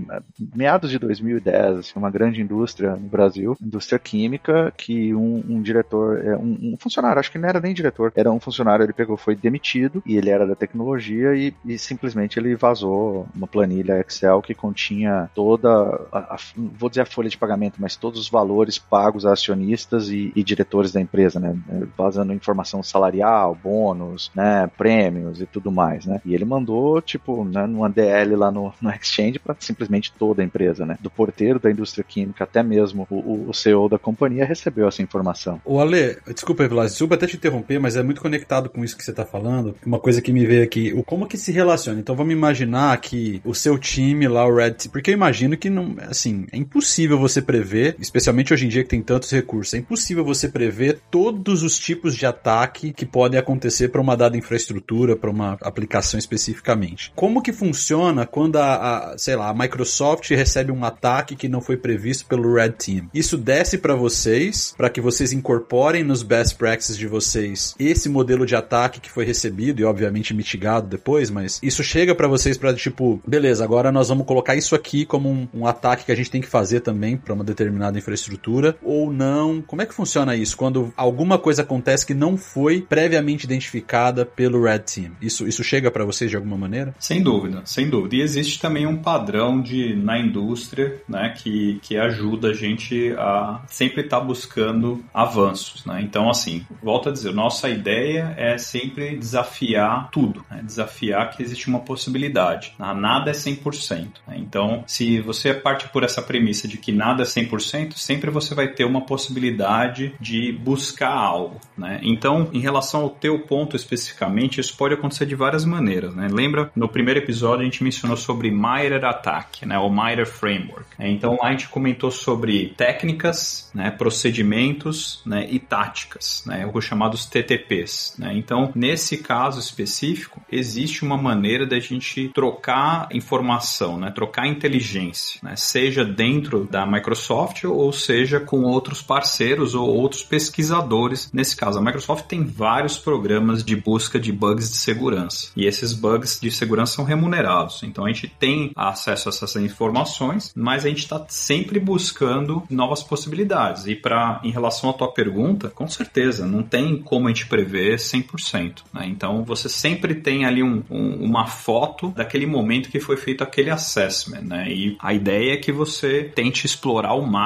meados de 2010, assim, uma grande indústria no Brasil, indústria química, que um, um diretor, é, um, um, funcionário, acho que não era nem diretor, era um funcionário, ele pegou, foi demitido e ele era da tecnologia e, e simplesmente ele vazou uma planilha Excel que continha toda, a, a, vou dizer a folha de pagamento, mas todos os valores pagos a acionistas e, e diretores da empresa, né? Vazando informação salarial, bônus, né? Prêmios e tudo mais, né? E ele mandou, tipo, né, numa DL lá no, no Exchange para simplesmente toda a empresa, né? Do porteiro da indústria química até mesmo o, o CEO da companhia recebeu essa informação. O Ale, desculpa, Vilas, desculpa até te interromper, mas é muito conectado com isso que você está falando. Uma coisa que me veio aqui, o como que se relaciona. Então vamos imaginar que o seu time lá, o Red Team, porque eu imagino que não, assim, é impossível você prever, especialmente hoje em dia que tem tantos recursos, é impossível você prever todos os tipos de ataque que podem acontecer para uma dada infraestrutura, para uma aplicação especificamente. Como que funciona quando a, a, sei lá, a Microsoft recebe um ataque que não foi previsto pelo Red Team? Isso desce para vocês, para que vocês incorporem nos best practices de vocês esse modelo de ataque que foi recebido e obviamente mitigado depois, mas isso chega para vocês para tipo, beleza, agora nós vamos colocar isso aqui como um, um ataque que a gente tem que fazer também para uma determinada infraestrutura ou não? Como é que funciona isso quando alguma coisa acontece que não foi previamente identificada pelo Red Team? Isso isso chega para vocês de alguma maneira? Sem dúvida, sem dúvida. E existe também um padrão de na indústria, né, que, que ajuda a gente a sempre estar tá buscando avanços, né? Então, assim, volto a dizer, nossa ideia é sempre desafiar tudo, né? desafiar que existe uma possibilidade. Nada é 100%. Né? Então, se você parte por essa premissa de que nada é 100%, sempre você vai ter uma possibilidade de buscar algo, né? Então, em relação ao teu ponto especificamente, isso pode acontecer de várias maneiras, né? Lembra, no primeiro episódio a gente mencionou sobre MITRE Attack, né? O MITRE Framework. Então, lá a gente comentou sobre técnicas, né? Procedimentos, né? E táticas, né? Os chamados TTPs, né? Então, nesse caso específico, existe uma maneira da gente trocar informação, né? Trocar inteligência, né? Seja dentro da Microsoft ou seja com outros parceiros ou outros pesquisadores. Nesse caso, a Microsoft tem vários programas de busca de bugs de segurança e esses bugs de segurança são remunerados. Então a gente tem acesso a essas informações, mas a gente está sempre buscando novas possibilidades. E para em relação à tua pergunta, com certeza não tem como a gente prever 100%. Né? Então você sempre tem ali um, um, uma foto daquele momento que foi feito aquele assessment, né? E a ideia é que você tente explorar ao máximo,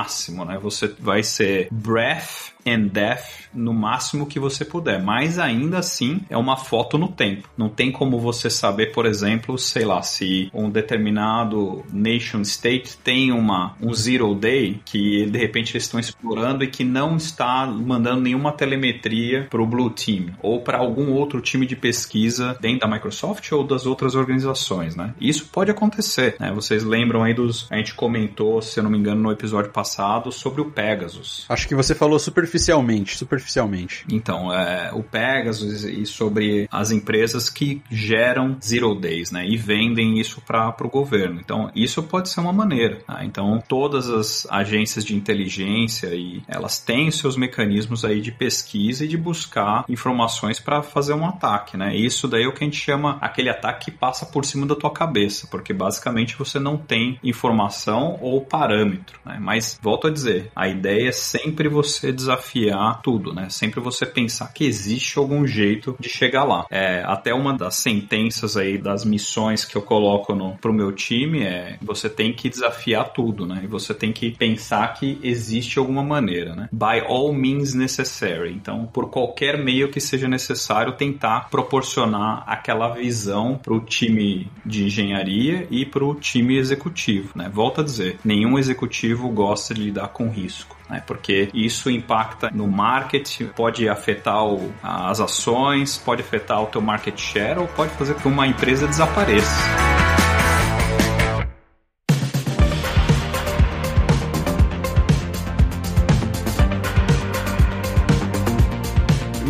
né? Você vai ser breath and death no máximo que você puder, mas ainda assim é uma foto no tempo. Não tem como você saber, por exemplo, sei lá, se um determinado nation state tem uma um zero day que de repente eles estão explorando e que não está mandando nenhuma telemetria para o blue team ou para algum outro time de pesquisa dentro da Microsoft ou das outras organizações, né? Isso pode acontecer, né? Vocês lembram aí dos a gente comentou, se eu não me engano, no episódio passado sobre o Pegasus. Acho que você falou super superficialmente, superficialmente. Então, é, o Pegasus e sobre as empresas que geram zero days, né, e vendem isso para o governo. Então, isso pode ser uma maneira. Tá? Então, todas as agências de inteligência e elas têm seus mecanismos aí de pesquisa e de buscar informações para fazer um ataque, né? Isso daí é o que a gente chama aquele ataque que passa por cima da tua cabeça, porque basicamente você não tem informação ou parâmetro, né? Mas volto a dizer, a ideia é sempre você desafiar desafiar tudo, né? Sempre você pensar que existe algum jeito de chegar lá. É, até uma das sentenças aí das missões que eu coloco no, pro meu time é você tem que desafiar tudo, né? E você tem que pensar que existe alguma maneira, né? By all means necessary. Então, por qualquer meio que seja necessário, tentar proporcionar aquela visão pro time de engenharia e pro time executivo, né? Volto a dizer, nenhum executivo gosta de lidar com risco né? porque isso impacta no marketing, pode afetar o, as ações, pode afetar o teu market share ou pode fazer com que uma empresa desapareça.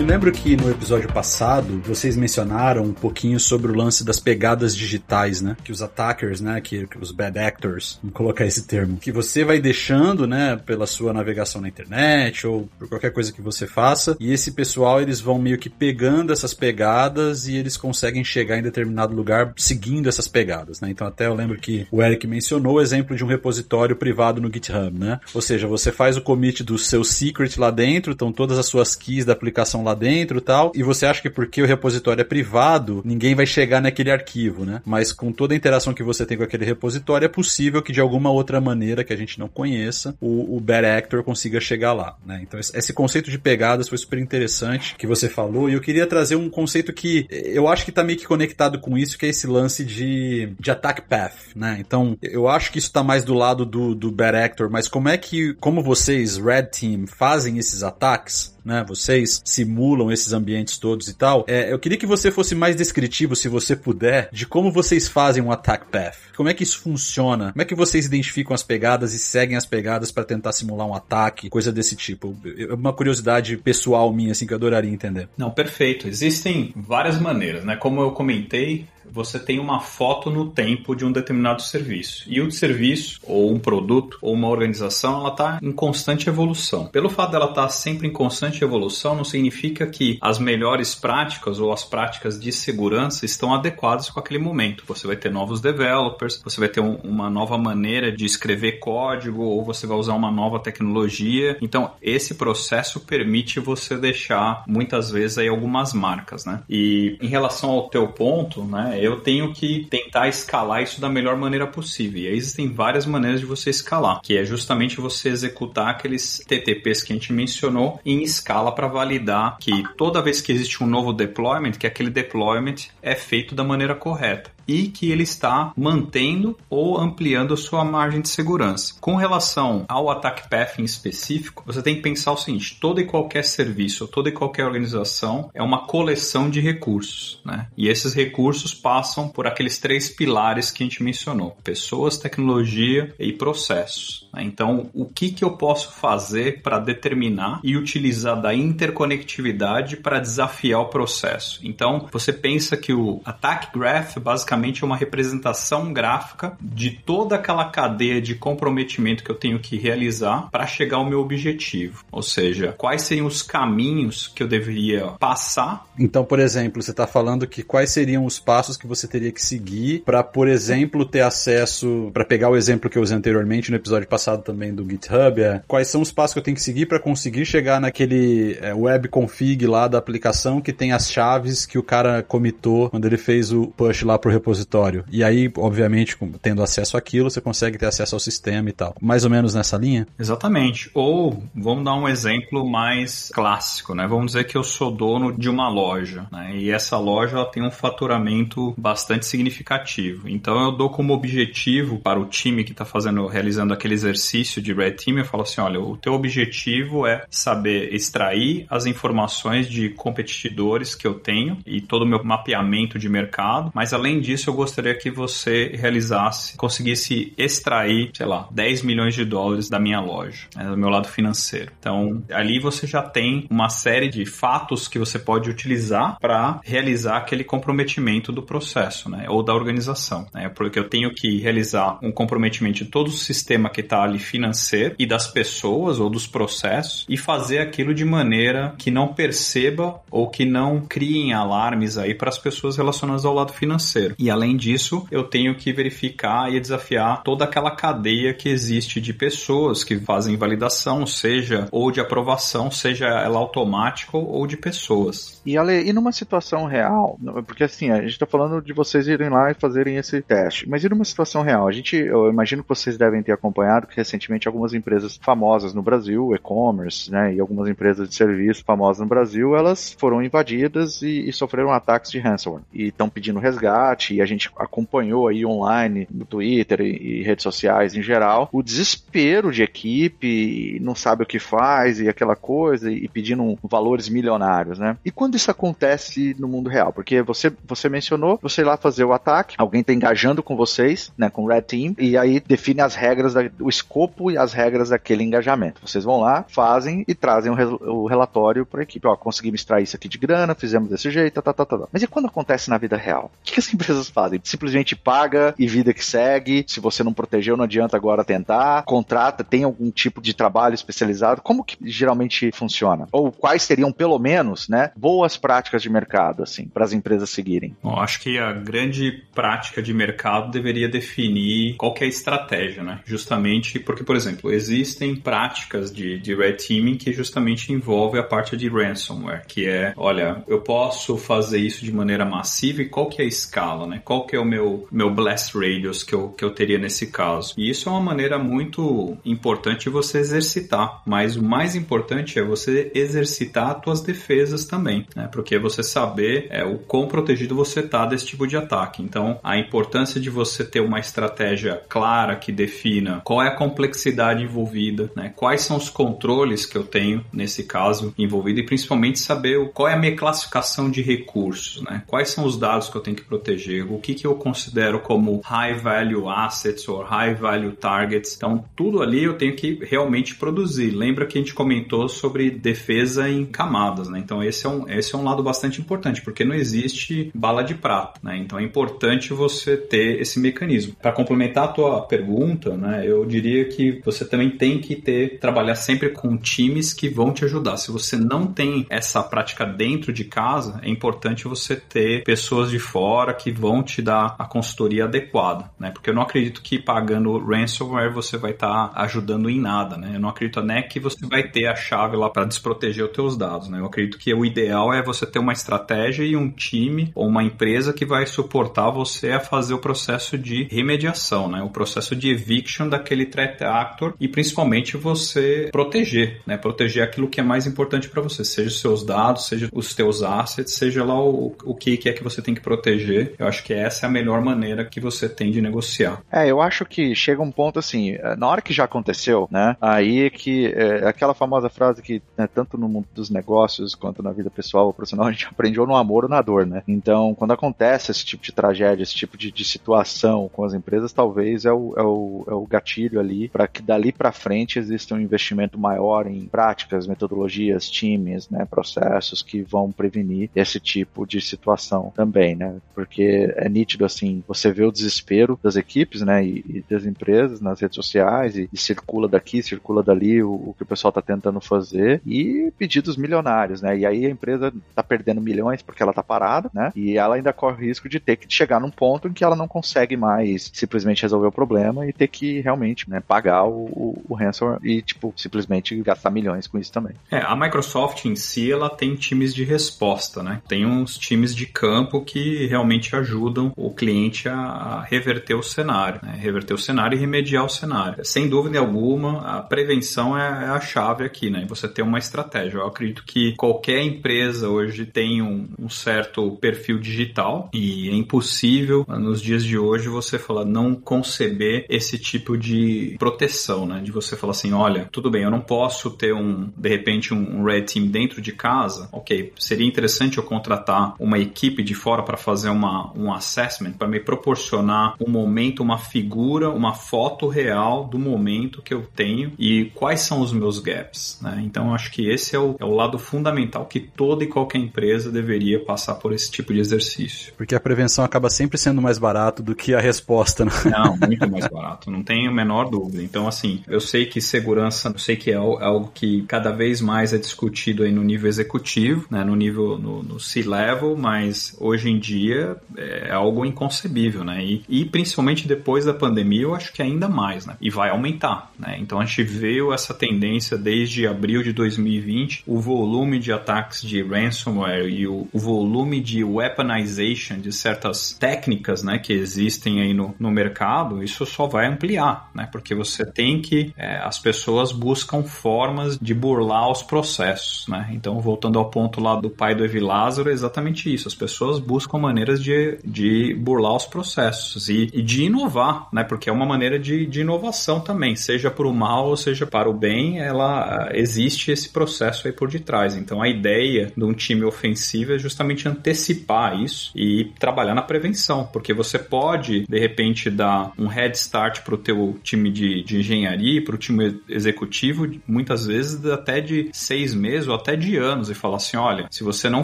Me lembro que no episódio passado vocês mencionaram um pouquinho sobre o lance das pegadas digitais, né? Que os attackers, né? Que, que, os bad actors, vamos colocar esse termo, que você vai deixando, né? Pela sua navegação na internet ou por qualquer coisa que você faça, e esse pessoal eles vão meio que pegando essas pegadas e eles conseguem chegar em determinado lugar seguindo essas pegadas, né? Então até eu lembro que o Eric mencionou o exemplo de um repositório privado no GitHub, né? Ou seja, você faz o commit do seu secret lá dentro, estão todas as suas keys da aplicação lá dentro e tal, e você acha que porque o repositório é privado, ninguém vai chegar naquele arquivo, né? Mas com toda a interação que você tem com aquele repositório, é possível que de alguma outra maneira que a gente não conheça, o, o bad actor consiga chegar lá, né? Então esse conceito de pegadas foi super interessante que você falou, e eu queria trazer um conceito que eu acho que tá meio que conectado com isso, que é esse lance de, de attack path, né? Então, eu acho que isso tá mais do lado do, do bad actor, mas como é que, como vocês, Red Team, fazem esses ataques, né? Vocês simulam esses ambientes todos e tal. É, eu queria que você fosse mais descritivo, se você puder, de como vocês fazem um attack path. Como é que isso funciona? Como é que vocês identificam as pegadas e seguem as pegadas para tentar simular um ataque, coisa desse tipo? É uma curiosidade pessoal minha, assim, que eu adoraria entender. Não, perfeito. Existem várias maneiras, né? Como eu comentei, você tem uma foto no tempo de um determinado serviço. E o serviço, ou um produto, ou uma organização, ela está em constante evolução. Pelo fato dela estar tá sempre em constante evolução, não significa que as melhores práticas ou as práticas de segurança estão adequadas com aquele momento. Você vai ter novos developers, você vai ter um, uma nova maneira de escrever código, ou você vai usar uma nova tecnologia. Então, esse processo permite você deixar muitas vezes aí algumas marcas, né? E em relação ao teu ponto, né? Eu tenho que tentar escalar isso da melhor maneira possível. E aí existem várias maneiras de você escalar, que é justamente você executar aqueles TTPs que a gente mencionou em escala para validar que toda vez que existe um novo deployment, que aquele deployment é feito da maneira correta e que ele está mantendo ou ampliando a sua margem de segurança. Com relação ao attack path em específico, você tem que pensar o seguinte: todo e qualquer serviço, toda e qualquer organização é uma coleção de recursos, né? E esses recursos passam por aqueles três pilares que a gente mencionou: pessoas, tecnologia e processos. Né? Então, o que, que eu posso fazer para determinar e utilizar da interconectividade para desafiar o processo? Então, você pensa que o attack graph basicamente basicamente é uma representação gráfica de toda aquela cadeia de comprometimento que eu tenho que realizar para chegar ao meu objetivo. Ou seja, quais seriam os caminhos que eu deveria passar. Então, por exemplo, você está falando que quais seriam os passos que você teria que seguir para, por exemplo, ter acesso, para pegar o exemplo que eu usei anteriormente no episódio passado também do GitHub, é quais são os passos que eu tenho que seguir para conseguir chegar naquele é, web config lá da aplicação que tem as chaves que o cara comitou quando ele fez o push lá pro repositório. E aí, obviamente, tendo acesso àquilo, você consegue ter acesso ao sistema e tal. Mais ou menos nessa linha? Exatamente. Ou, vamos dar um exemplo mais clássico, né? Vamos dizer que eu sou dono de uma loja, né? E essa loja ela tem um faturamento bastante significativo. Então eu dou como objetivo para o time que está fazendo, realizando aquele exercício de Red Team, eu falo assim, olha, o teu objetivo é saber extrair as informações de competidores que eu tenho e todo o meu mapeamento de mercado, mas além disso eu gostaria que você realizasse, conseguisse extrair, sei lá, 10 milhões de dólares da minha loja, né, do meu lado financeiro. Então, ali você já tem uma série de fatos que você pode utilizar para realizar aquele comprometimento do processo, né, ou da organização, né, porque eu tenho que realizar um comprometimento de todo o sistema que está ali financeiro e das pessoas ou dos processos e fazer aquilo de maneira que não perceba ou que não criem alarmes aí para as pessoas relacionadas ao lado financeiro. E além disso, eu tenho que verificar e desafiar toda aquela cadeia que existe de pessoas que fazem validação, seja ou de aprovação, seja ela automática ou de pessoas. E, Ale, e numa situação real, porque assim, a gente está falando de vocês irem lá e fazerem esse teste, mas e numa situação real? A gente, eu imagino que vocês devem ter acompanhado que recentemente algumas empresas famosas no Brasil, e-commerce, né, e algumas empresas de serviço famosas no Brasil, elas foram invadidas e, e sofreram ataques de ransomware e estão pedindo resgate e a gente acompanhou aí online no Twitter e, e redes sociais em geral o desespero de equipe, não sabe o que faz e aquela coisa e pedindo valores milionários, né? E quando isso acontece no mundo real? Porque você você mencionou, você ir lá fazer o ataque, alguém está engajando com vocês, né, com o Red Team e aí define as regras, da, o escopo e as regras daquele engajamento. Vocês vão lá, fazem e trazem o, o relatório para a equipe. Ó, conseguimos extrair isso aqui de grana, fizemos desse jeito, tá, tá, tá, tá. Mas e quando acontece na vida real? O que as empresas fazem? Simplesmente paga e vida que segue. Se você não protegeu, não adianta agora tentar. Contrata, tem algum tipo de trabalho especializado. Como que geralmente funciona? Ou quais seriam, pelo menos, né, boas práticas de mercado, assim, para as empresas seguirem? Bom, acho que a grande prática de mercado deveria definir qual é a estratégia, né? Justamente porque, por exemplo, existem práticas de, de red teaming que justamente envolve a parte de ransomware, que é, olha, eu posso fazer isso de maneira massiva e qual que é a escala, né? Qual que é o meu, meu blast radius que eu, que eu teria nesse caso? E isso é uma maneira muito importante de você exercitar, mas o mais importante é você exercitar as tuas defesas também, né? Porque você saber é, o quão protegido você está desse tipo de ataque. Então, a importância de você ter uma estratégia clara que defina qual é a complexidade envolvida, né? Quais são os controles que eu tenho nesse caso envolvido e principalmente saber qual é a minha classificação de recursos, né? Quais são os dados que eu tenho que proteger, o que, que eu considero como high value assets ou high value targets. Então, tudo ali eu tenho que realmente produzir. Lembra que a gente comentou sobre defesa em camadas, né? Então, esse é um, esse é um lado bastante importante, porque não existe bala de prata, né? Então, é importante você ter esse mecanismo. Para complementar a tua pergunta, né, eu diria que você também tem que ter trabalhar sempre com times que vão te ajudar. Se você não tem essa prática dentro de casa, é importante você ter pessoas de fora que vão te dar a consultoria adequada, né? Porque eu não acredito que pagando ransomware você vai estar tá ajudando em nada, né? Eu não acredito nem que você vai ter a chave lá para desproteger os teus dados, né? Eu acredito que o ideal é você ter uma estratégia e um time ou uma empresa que vai suportar você a fazer o processo de remediação, né? O processo de eviction daquele threat actor e principalmente você proteger, né? Proteger aquilo que é mais importante para você, seja os seus dados, seja os teus assets, seja lá o, o que é que você tem que proteger. Eu acho que essa é a melhor maneira que você tem de negociar. É, eu acho que chega um ponto assim, é, na hora que já aconteceu, né? Aí é que é, aquela famosa frase que né, tanto no mundo dos negócios quanto na vida pessoal ou profissional [laughs] a gente aprende ou no amor ou na dor, né? Então, quando acontece esse tipo de tragédia, esse tipo de, de situação com as empresas, talvez é o, é o, é o gatilho ali para que dali para frente exista um investimento maior em práticas, metodologias, times, né, processos que vão prevenir esse tipo de situação também, né? Porque é nítido assim, você vê o desespero das equipes, né, e, e das empresas nas redes sociais e, e, circula daqui, circula dali o, o que o pessoal está tentando fazer e pedidos milionários, né? E aí a empresa está perdendo milhões porque ela está parada, né? E ela ainda corre o risco de ter que chegar num ponto em que ela não consegue mais simplesmente resolver o problema e ter que realmente, né, pagar o, o, o ransomware e tipo simplesmente gastar milhões com isso também. É, a Microsoft em si ela tem times de resposta, né? Tem uns times de campo que realmente ajudam ajudam o cliente a reverter o cenário, né? reverter o cenário e remediar o cenário. Sem dúvida alguma, a prevenção é, é a chave aqui, né? Você ter uma estratégia. Eu acredito que qualquer empresa hoje tem um, um certo perfil digital e é impossível nos dias de hoje você falar não conceber esse tipo de proteção, né? De você falar assim, olha, tudo bem, eu não posso ter um, de repente, um, um red team dentro de casa. Ok, seria interessante eu contratar uma equipe de fora para fazer uma, um assessment, para me proporcionar um momento, uma figura, uma foto real do momento que eu tenho e quais são os meus gaps, né? Então, acho que esse é o, é o lado fundamental que toda e qualquer empresa deveria passar por esse tipo de exercício. Porque a prevenção acaba sempre sendo mais barato do que a resposta, né? [laughs] Não, muito mais barato, não tenho a menor dúvida. Então, assim, eu sei que segurança, eu sei que é algo que cada vez mais é discutido aí no nível executivo, né, no nível, no, no C-level, mas hoje em dia é algo inconcebível, né? E, e, principalmente depois da pandemia, eu acho que ainda mais, né? E vai aumentar, né? Então a gente viu essa tendência desde abril de 2020, o volume de ataques de ransomware e o, o volume de weaponization de certas técnicas, né, que existem aí no, no mercado, isso só vai ampliar, né? Porque você tem que é, as pessoas buscam formas de burlar os processos, né? Então, voltando ao ponto lá do pai do Evi Lázaro, é exatamente isso. As pessoas buscam maneiras de, de burlar os processos e, e de inovar, né? Porque é uma maneira de, de inovação também, seja para o mal ou seja para o bem, ela existe esse processo aí por detrás. Então, a ideia de um time ofensivo é justamente antecipar isso e trabalhar na prevenção, porque você pode, de repente, dar um head start para o teu time de, de engenharia, para o time executivo, muitas vezes até de seis meses ou até de anos, e falar assim: olha, se você não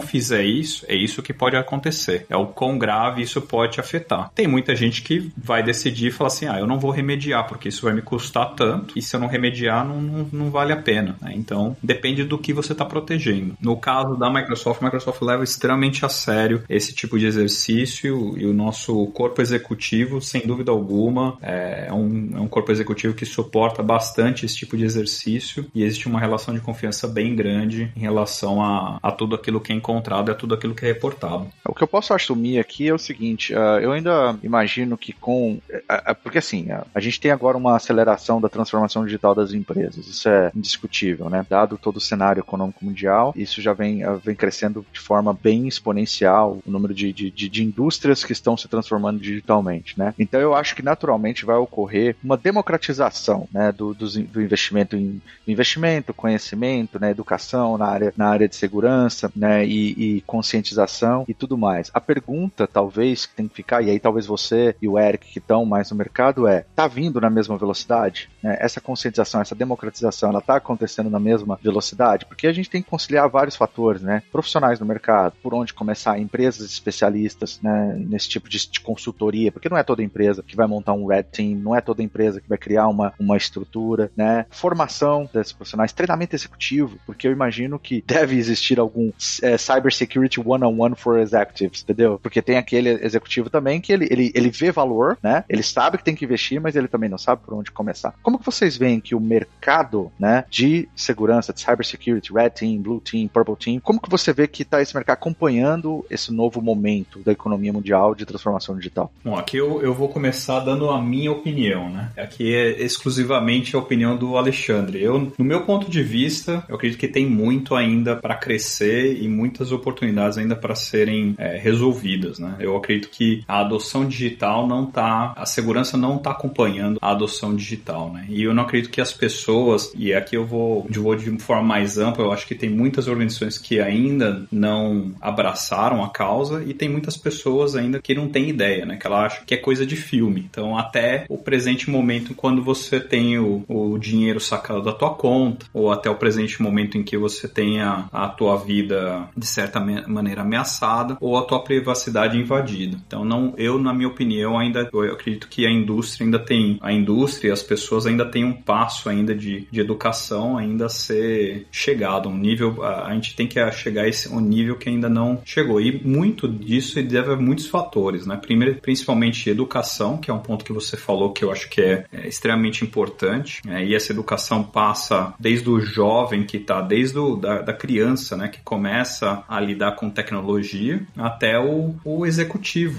fizer isso, é isso que pode acontecer. É o quão grave isso pode afetar. Tem muita gente que vai decidir e falar assim: ah, eu não vou remediar, porque isso vai me custar tanto, e se eu não remediar, não, não, não vale a pena. Né? Então, depende do que você está protegendo. No caso da Microsoft, a Microsoft leva extremamente a sério esse tipo de exercício e o nosso corpo executivo, sem dúvida alguma, é um, é um corpo executivo que suporta bastante esse tipo de exercício e existe uma relação de confiança bem grande em relação a, a tudo aquilo que é encontrado e a tudo aquilo que é reportado. O que eu posso assumir aqui é o seguinte: uh, eu ainda imagino que com. Uh, uh, porque assim, a gente tem agora uma aceleração da transformação digital das empresas, isso é indiscutível, né? Dado todo o cenário econômico mundial, isso já vem, vem crescendo de forma bem exponencial o número de, de, de, de indústrias que estão se transformando digitalmente, né? Então eu acho que naturalmente vai ocorrer uma democratização né, do, do, do investimento em investimento, conhecimento, né, educação na área, na área de segurança né, e, e conscientização e tudo mais. A pergunta, talvez, que tem que ficar, e aí talvez você e o Eric que estão mais no mercado, é: tá vindo na mesma velocidade? Né? Essa conscientização, essa democratização, ela está acontecendo na mesma velocidade? Porque a gente tem que conciliar vários fatores, né? Profissionais no mercado, por onde começar, empresas especialistas né, nesse tipo de, de consultoria, porque não é toda empresa que vai montar um red team, não é toda empresa que vai criar uma, uma estrutura, né? Formação desses profissionais, treinamento executivo, porque eu imagino que deve existir algum é, cybersecurity one-on-one for executives, entendeu? Porque tem aquele executivo também que ele, ele, ele vê valor, né? Ele sabe que tem que investir, mas ele também não sabe por onde começar. Como que vocês veem que o mercado, né, de segurança, de cybersecurity, red team, blue team, purple team, como que você vê que está esse mercado acompanhando esse novo momento da economia mundial de transformação digital? Bom, aqui eu, eu vou começar dando a minha opinião, né? Aqui é exclusivamente a opinião do Alexandre. Eu, no meu ponto de vista, eu acredito que tem muito ainda para crescer e muitas oportunidades ainda para serem é, resolvidas, né? Eu acredito que a adoção digital não tá, a segurança não está acompanhando a adoção digital, né? E eu não acredito que as pessoas, e aqui eu vou, eu vou de forma mais ampla, eu acho que tem muitas organizações que ainda não abraçaram a causa e tem muitas pessoas ainda que não têm ideia, né? Que ela acha que é coisa de filme. Então, até o presente momento, quando você tem o, o dinheiro sacado da tua conta, ou até o presente momento em que você tenha a tua vida de certa maneira ameaçada, ou a tua privacidade invadida. Então, não, eu, na minha opinião, ainda eu acredito que a indústria ainda tem, a indústria as pessoas ainda têm um passo ainda de, de educação ainda a ser chegado, um nível, a, a gente tem que chegar a esse um nível que ainda não chegou. E muito disso deve a muitos fatores, né? Primeiro, principalmente educação, que é um ponto que você falou que eu acho que é, é extremamente importante. Né? E essa educação passa desde o jovem que está, desde o, da, da, criança, né? Que começa a lidar com tecnologia, até o, o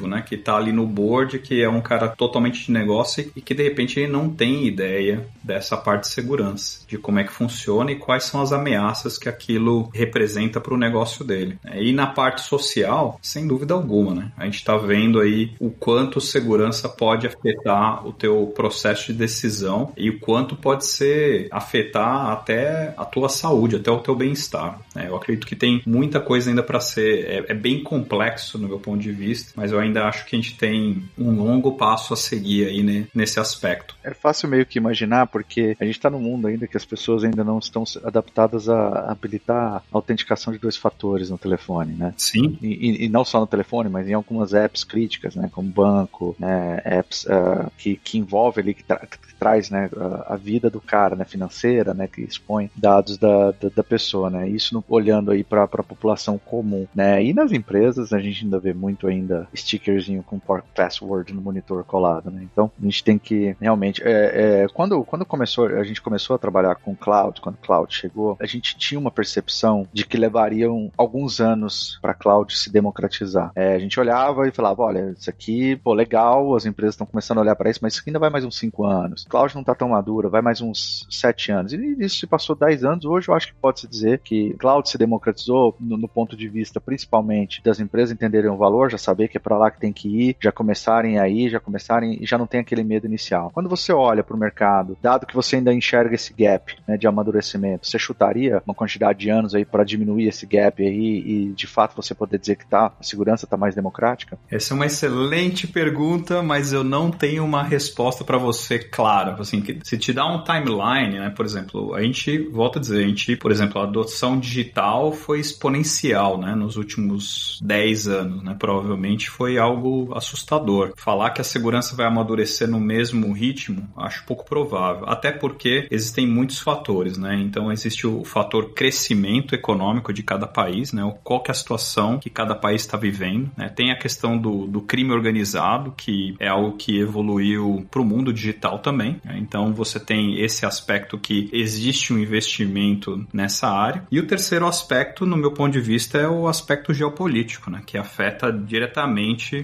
né, que tá ali no board, que é um cara totalmente de negócio e que de repente ele não tem ideia dessa parte de segurança, de como é que funciona e quais são as ameaças que aquilo representa para o negócio dele. E na parte social, sem dúvida alguma, né? A gente está vendo aí o quanto segurança pode afetar o teu processo de decisão e o quanto pode ser afetar até a tua saúde, até o teu bem-estar. Né? Eu acredito que tem muita coisa ainda para ser, é, é, bem complexo no meu ponto de vista, mas eu ainda acho que a gente tem um longo passo a seguir aí né, nesse aspecto. É fácil meio que imaginar, porque a gente está num mundo ainda que as pessoas ainda não estão adaptadas a habilitar a autenticação de dois fatores no telefone, né? Sim. E, e não só no telefone, mas em algumas apps críticas, né? Como banco, né? Apps uh, que, que envolve ali, que, tra que traz, né? A, a, vida do cara, né? Financeira, né? Que expõe dados da, da, da pessoa, né? Isso no, olhando aí para a população comum, né? E nas empresas a gente ainda vê muito ainda stickerzinho com password no monitor colado, né? Então a gente tem que realmente, é, é, quando quando começou, a gente começou a trabalhar com cloud, quando cloud chegou, a gente tinha uma percepção de que levariam alguns anos para cloud se democratizar. É, a gente olhava e falava, olha, isso aqui, pô, legal, as empresas estão começando a olhar para isso, mas isso ainda vai mais uns cinco anos. Cloud não está tão madura, vai mais uns sete anos. E isso se passou dez anos. Hoje eu acho que pode se dizer que cloud se democratizou no, no ponto de vista principalmente das empresas entenderem o valor, já saber que é para lá que tem que ir, já começarem aí, já começarem e já não tem aquele medo inicial. Quando você olha para o mercado, dado que você ainda enxerga esse gap né, de amadurecimento, você chutaria uma quantidade de anos aí para diminuir esse gap aí e de fato você poder dizer que tá, a segurança está mais democrática? Essa é uma excelente pergunta, mas eu não tenho uma resposta para você clara. Assim, que se te dá um timeline, né, por exemplo, a gente, volta a dizer, a gente, por exemplo, a adoção digital foi exponencial, né, nos últimos 10 anos, né, provavelmente foi algo assustador. Falar que a segurança vai amadurecer no mesmo ritmo, acho pouco provável, até porque existem muitos fatores, né, então existe o fator crescimento econômico de cada país, né, qual que é a situação que cada país está vivendo, né, tem a questão do, do crime organizado, que é algo que evoluiu para o mundo digital também, né, então você tem esse aspecto que existe um investimento nessa área, e o terceiro aspecto, no meu ponto de vista, é o aspecto geopolítico, né, que afeta diretamente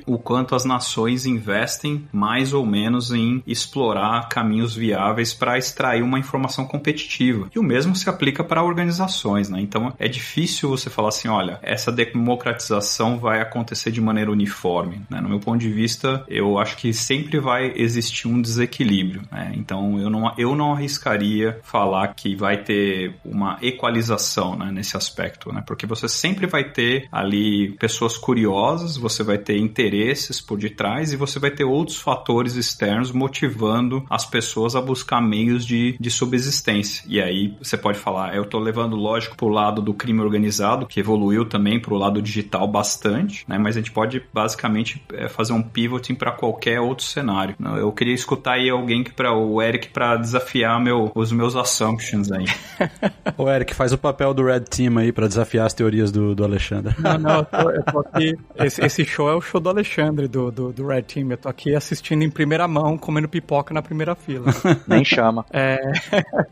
o quanto as nações investem mais ou menos em explorar caminhos viáveis para extrair uma informação competitiva. E o mesmo se aplica para organizações, né? Então é difícil você falar assim, olha, essa democratização vai acontecer de maneira uniforme. Né? No meu ponto de vista, eu acho que sempre vai existir um desequilíbrio. Né? Então eu não, eu não arriscaria falar que vai ter uma equalização né, nesse aspecto, né? Porque você sempre vai ter ali pessoas curiosas, você vai ter interesses por detrás e você vai ter outros fatores externos motivando as pessoas a buscar meios de, de subsistência. E aí você pode falar, eu estou levando, lógico, para o lado do crime organizado, que evoluiu também para o lado digital bastante, né? Mas a gente pode basicamente é, fazer um pivoting para qualquer outro cenário. Eu queria escutar aí alguém para o Eric para desafiar meu, os meus assumptions aí. [laughs] o Eric faz o papel do Red Team aí para desafiar as teorias do, do Alexandre. Não, não, eu tô, eu tô aqui. Esse, esse, show é o show do Alexandre, do, do, do, Red Team. Eu tô aqui assistindo em primeira mão, comendo pipoca na primeira fila. [laughs] Nem chama. É.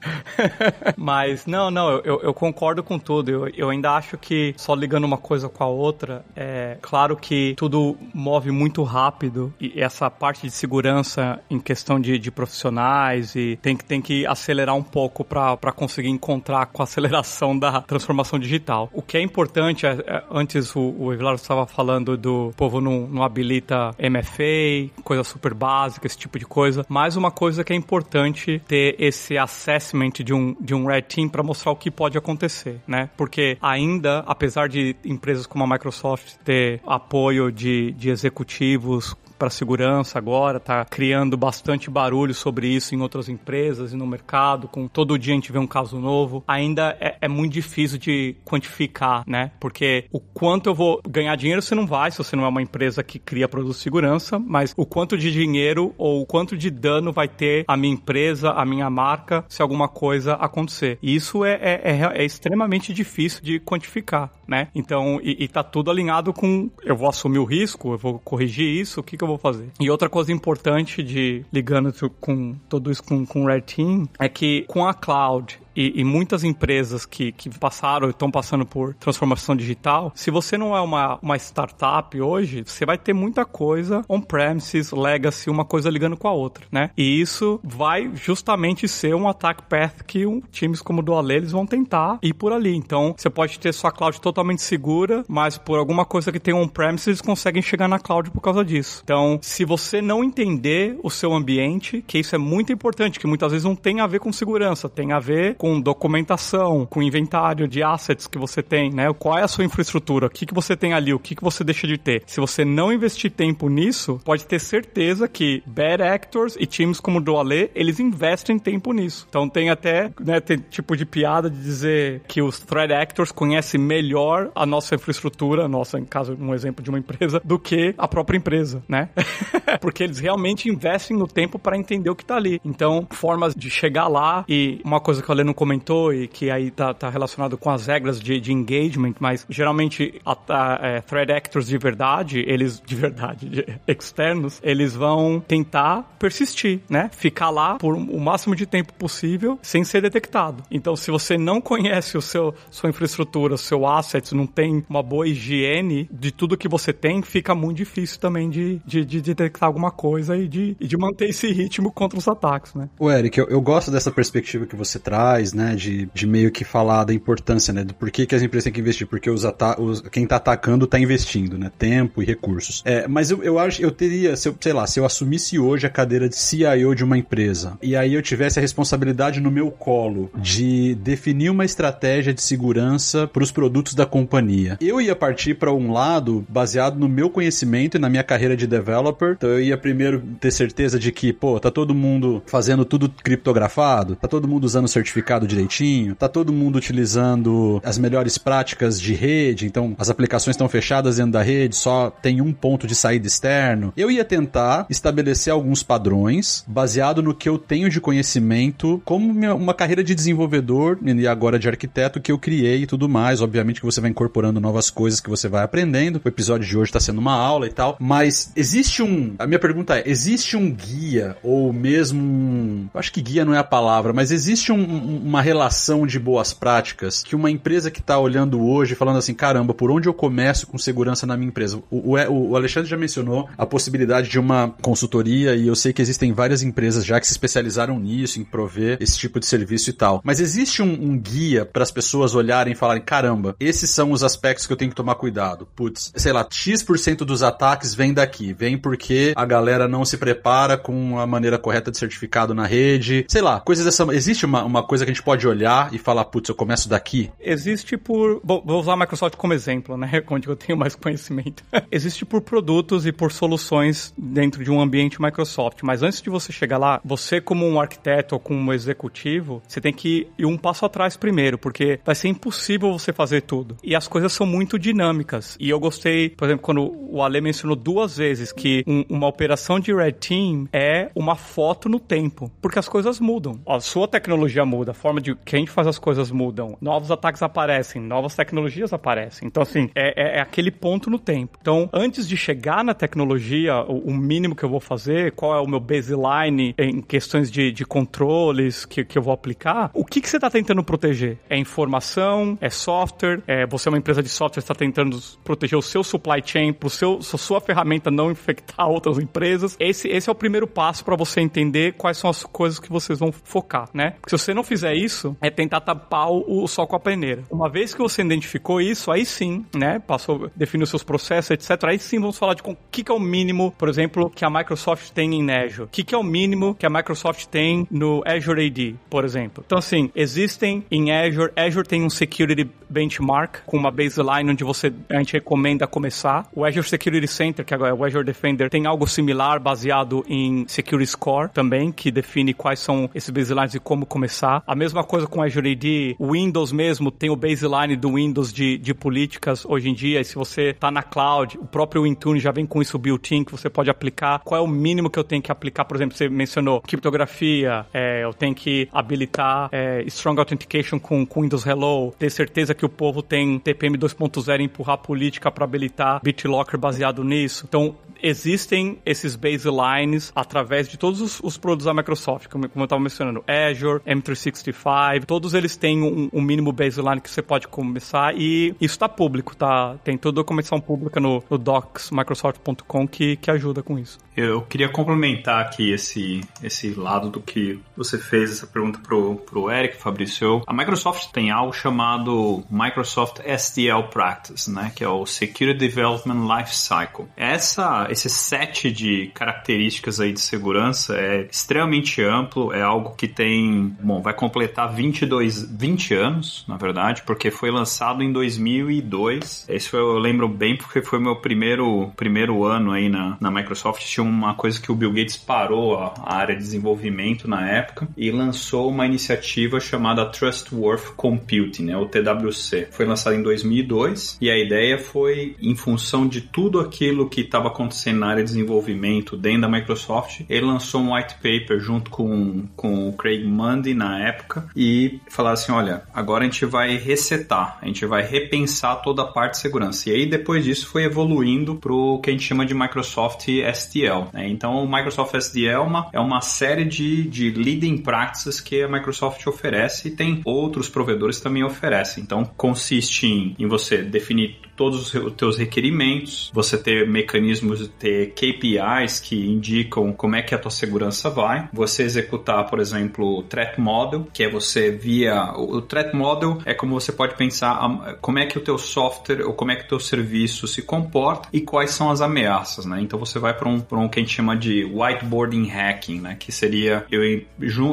[laughs] Mas, não, não, eu, eu concordo com tudo. Eu, eu ainda acho que, só ligando uma coisa com a outra, é claro que tudo move muito rápido e essa parte de segurança em questão de, de profissionais e tem que, tem que acelerar um pouco para conseguir encontrar com a aceleração da transformação digital. O que é importante, é, é, antes o, o estava falando do povo não, não habilita MFA, coisa super básica, esse tipo de coisa, mas uma coisa que é importante ter esse assessment de um, de um Red Team para mostrar o que pode acontecer, né? Porque ainda, apesar de empresas como a Microsoft ter apoio de, de executivos para segurança agora, tá criando bastante barulho sobre isso em outras empresas e no mercado, com todo dia a gente vê um caso novo. Ainda é, é, muito difícil de quantificar, né? Porque o quanto eu vou ganhar dinheiro você não vai, se você não é uma empresa que cria produtos de segurança, mas o quanto de dinheiro ou o quanto de dano vai ter a minha empresa, a minha marca, se alguma coisa acontecer. E isso é, é, é, é extremamente difícil de quantificar, né? Então, e, e tá tudo alinhado com eu vou assumir o risco, eu vou corrigir isso, o que, que eu vou fazer. E outra coisa importante de ligando com tudo isso com, com o Red Team é que com a cloud e, e muitas empresas que, que passaram estão passando por transformação digital, se você não é uma, uma startup hoje, você vai ter muita coisa on-premises, legacy, uma coisa ligando com a outra, né? E isso vai justamente ser um attack path que um, times como o Duale eles vão tentar ir por ali. Então, você pode ter sua cloud totalmente segura, mas por alguma coisa que tem on-premises, eles conseguem chegar na cloud por causa disso. Então, se você não entender o seu ambiente, que isso é muito importante, que muitas vezes não tem a ver com segurança, tem a ver com documentação, com inventário de assets que você tem, né? Qual é a sua infraestrutura? O que, que você tem ali? O que, que você deixa de ter? Se você não investir tempo nisso, pode ter certeza que bad actors e times como o Duale, eles investem tempo nisso. Então tem até, né, tem tipo de piada de dizer que os threat actors conhecem melhor a nossa infraestrutura, nossa, em caso, um exemplo de uma empresa, do que a própria empresa, né? [laughs] Porque eles realmente investem no tempo para entender o que tá ali. Então, formas de chegar lá e uma coisa que o Alê não comentou e que aí tá, tá relacionado com as regras de, de engagement, mas geralmente a, a, é, threat actors de verdade, eles de verdade, de [laughs] externos, eles vão tentar persistir, né? Ficar lá por o máximo de tempo possível sem ser detectado. Então, se você não conhece o seu sua infraestrutura, seu assets, não tem uma boa higiene de tudo que você tem, fica muito difícil também de, de, de detectar alguma coisa e de, de manter esse ritmo contra os ataques, né? O Eric, eu, eu gosto dessa perspectiva que você traz, né, de, de meio que falar da importância, né, do porquê que as empresas têm que investir, porque os, os quem tá atacando tá investindo, né, tempo e recursos. É, mas eu, eu acho, eu teria, se eu, sei lá, se eu assumisse hoje a cadeira de CIO de uma empresa, e aí eu tivesse a responsabilidade no meu colo de definir uma estratégia de segurança para os produtos da companhia, eu ia partir para um lado baseado no meu conhecimento e na minha carreira de developer, então eu ia primeiro ter certeza de que, pô, tá todo mundo fazendo tudo criptografado, tá todo mundo usando o direitinho, tá todo mundo utilizando as melhores práticas de rede, então as aplicações estão fechadas dentro da rede, só tem um ponto de saída externo. Eu ia tentar estabelecer alguns padrões baseado no que eu tenho de conhecimento como uma carreira de desenvolvedor e agora de arquiteto que eu criei e tudo mais. Obviamente que você vai incorporando novas coisas que você vai aprendendo. O episódio de hoje está sendo uma aula e tal, mas existe um. A minha pergunta é: existe um guia ou mesmo um. Acho que guia não é a palavra, mas existe um, uma relação de boas práticas que uma empresa que está olhando hoje falando assim, caramba, por onde eu começo com segurança na minha empresa? O, o, o Alexandre já mencionou a possibilidade de uma consultoria e eu sei que existem várias empresas já que se especializaram nisso, em prover esse tipo de serviço e tal. Mas existe um, um guia para as pessoas olharem e falarem, caramba, esses são os aspectos que eu tenho que tomar cuidado. Putz, sei lá, X% dos ataques vem daqui, vem porque a galera não se prepara com a maneira correta de certificado na rede, sei lá, coisas dessa. Existe uma, uma coisa que a gente pode olhar e falar, putz, eu começo daqui? Existe por. Vou usar a Microsoft como exemplo, né? [laughs] Onde eu tenho mais conhecimento. [laughs] Existe por produtos e por soluções dentro de um ambiente Microsoft. Mas antes de você chegar lá, você, como um arquiteto ou como um executivo, você tem que ir um passo atrás primeiro, porque vai ser impossível você fazer tudo. E as coisas são muito dinâmicas. E eu gostei, por exemplo, quando o Ale mencionou duas vezes que um, uma operação de Red Team é uma foto no tempo, porque as coisas mudam. A sua tecnologia muda, forma de que a gente faz as coisas mudam, novos ataques aparecem, novas tecnologias aparecem. Então, assim, é, é, é aquele ponto no tempo. Então, antes de chegar na tecnologia, o, o, mínimo que eu vou fazer, qual é o meu baseline em questões de, de controles que, que eu vou aplicar, o que, que você está tentando proteger? É informação? É software? É, você é uma empresa de software, está tentando proteger o seu supply chain para seu, sua ferramenta não infectar outras empresas. Esse, esse é o primeiro passo para você entender quais são as coisas que vocês vão focar, né? Porque se você não fizer isso, é tentar tapar o sol com a peneira. Uma vez que você identificou isso, aí sim, né? Passou, definiu seus processos, etc. Aí sim vamos falar de o que, que é o mínimo, por exemplo, que a Microsoft tem em Azure. O que, que é o mínimo que a Microsoft tem no Azure AD, por exemplo. Então, assim, existem em Azure, Azure tem um Security Benchmark com uma baseline onde você, a gente recomenda começar. O Azure Security Center, que agora é o Azure Defender, tem algo similar baseado em Security Score também, que define quais são esses baselines e como começar. A mesma coisa com Azure AD, o Windows mesmo tem o baseline do Windows de, de políticas hoje em dia, e se você tá na cloud, o próprio Intune já vem com isso built-in, que você pode aplicar. Qual é o mínimo que eu tenho que aplicar? Por exemplo, você mencionou criptografia, é, eu tenho que habilitar é, Strong Authentication com, com Windows Hello, ter certeza que o povo tem TPM 2.0 e empurrar política para habilitar BitLocker baseado nisso. Então, existem esses baselines através de todos os, os produtos da Microsoft, como, como eu estava mencionando, Azure, M365, todos eles têm um, um, mínimo baseline que você pode começar e isso está público, tá? Tem toda a documentação pública no, no docsmicrosoft.com que, que ajuda com isso. Eu queria complementar aqui esse, esse lado do que você fez, essa pergunta pro, pro Eric, Fabrício. A Microsoft tem algo chamado Microsoft SDL Practice, né? Que é o Security Development Lifecycle. Essa, esse set de características aí de segurança é extremamente amplo, é algo que tem, bom, vai completar 22, 20 anos, na verdade, porque foi lançado em 2002. Esse foi, eu lembro bem porque foi meu primeiro, primeiro ano aí na, na Microsoft. Tinha uma coisa que o Bill Gates parou a, área de desenvolvimento na época e lançou uma iniciativa chamada Trustworth Computing, né, o TWC. Foi lançado em 2002 e a ideia foi, em função de tudo aquilo que estava acontecendo na área de desenvolvimento dentro da Microsoft, ele lançou um white paper junto com, com o Craig Mundy na época e falar assim, olha, agora a gente vai resetar, a gente vai repensar toda a parte de segurança. E aí depois disso foi evoluindo para o que a gente chama de Microsoft SDL. Né? Então o Microsoft SDL é uma, é uma série de, de leading practices que a Microsoft oferece e tem outros provedores também oferecem. Então consiste em, em você definir todos os teus requerimentos, você ter mecanismos, ter KPIs que indicam como é que a tua segurança vai, você executar, por exemplo, o threat model, que é você via o threat model é como você pode pensar como é que o teu software ou como é que o teu serviço se comporta e quais são as ameaças, né? Então você vai para um, um que a gente chama de whiteboarding hacking, né? Que seria eu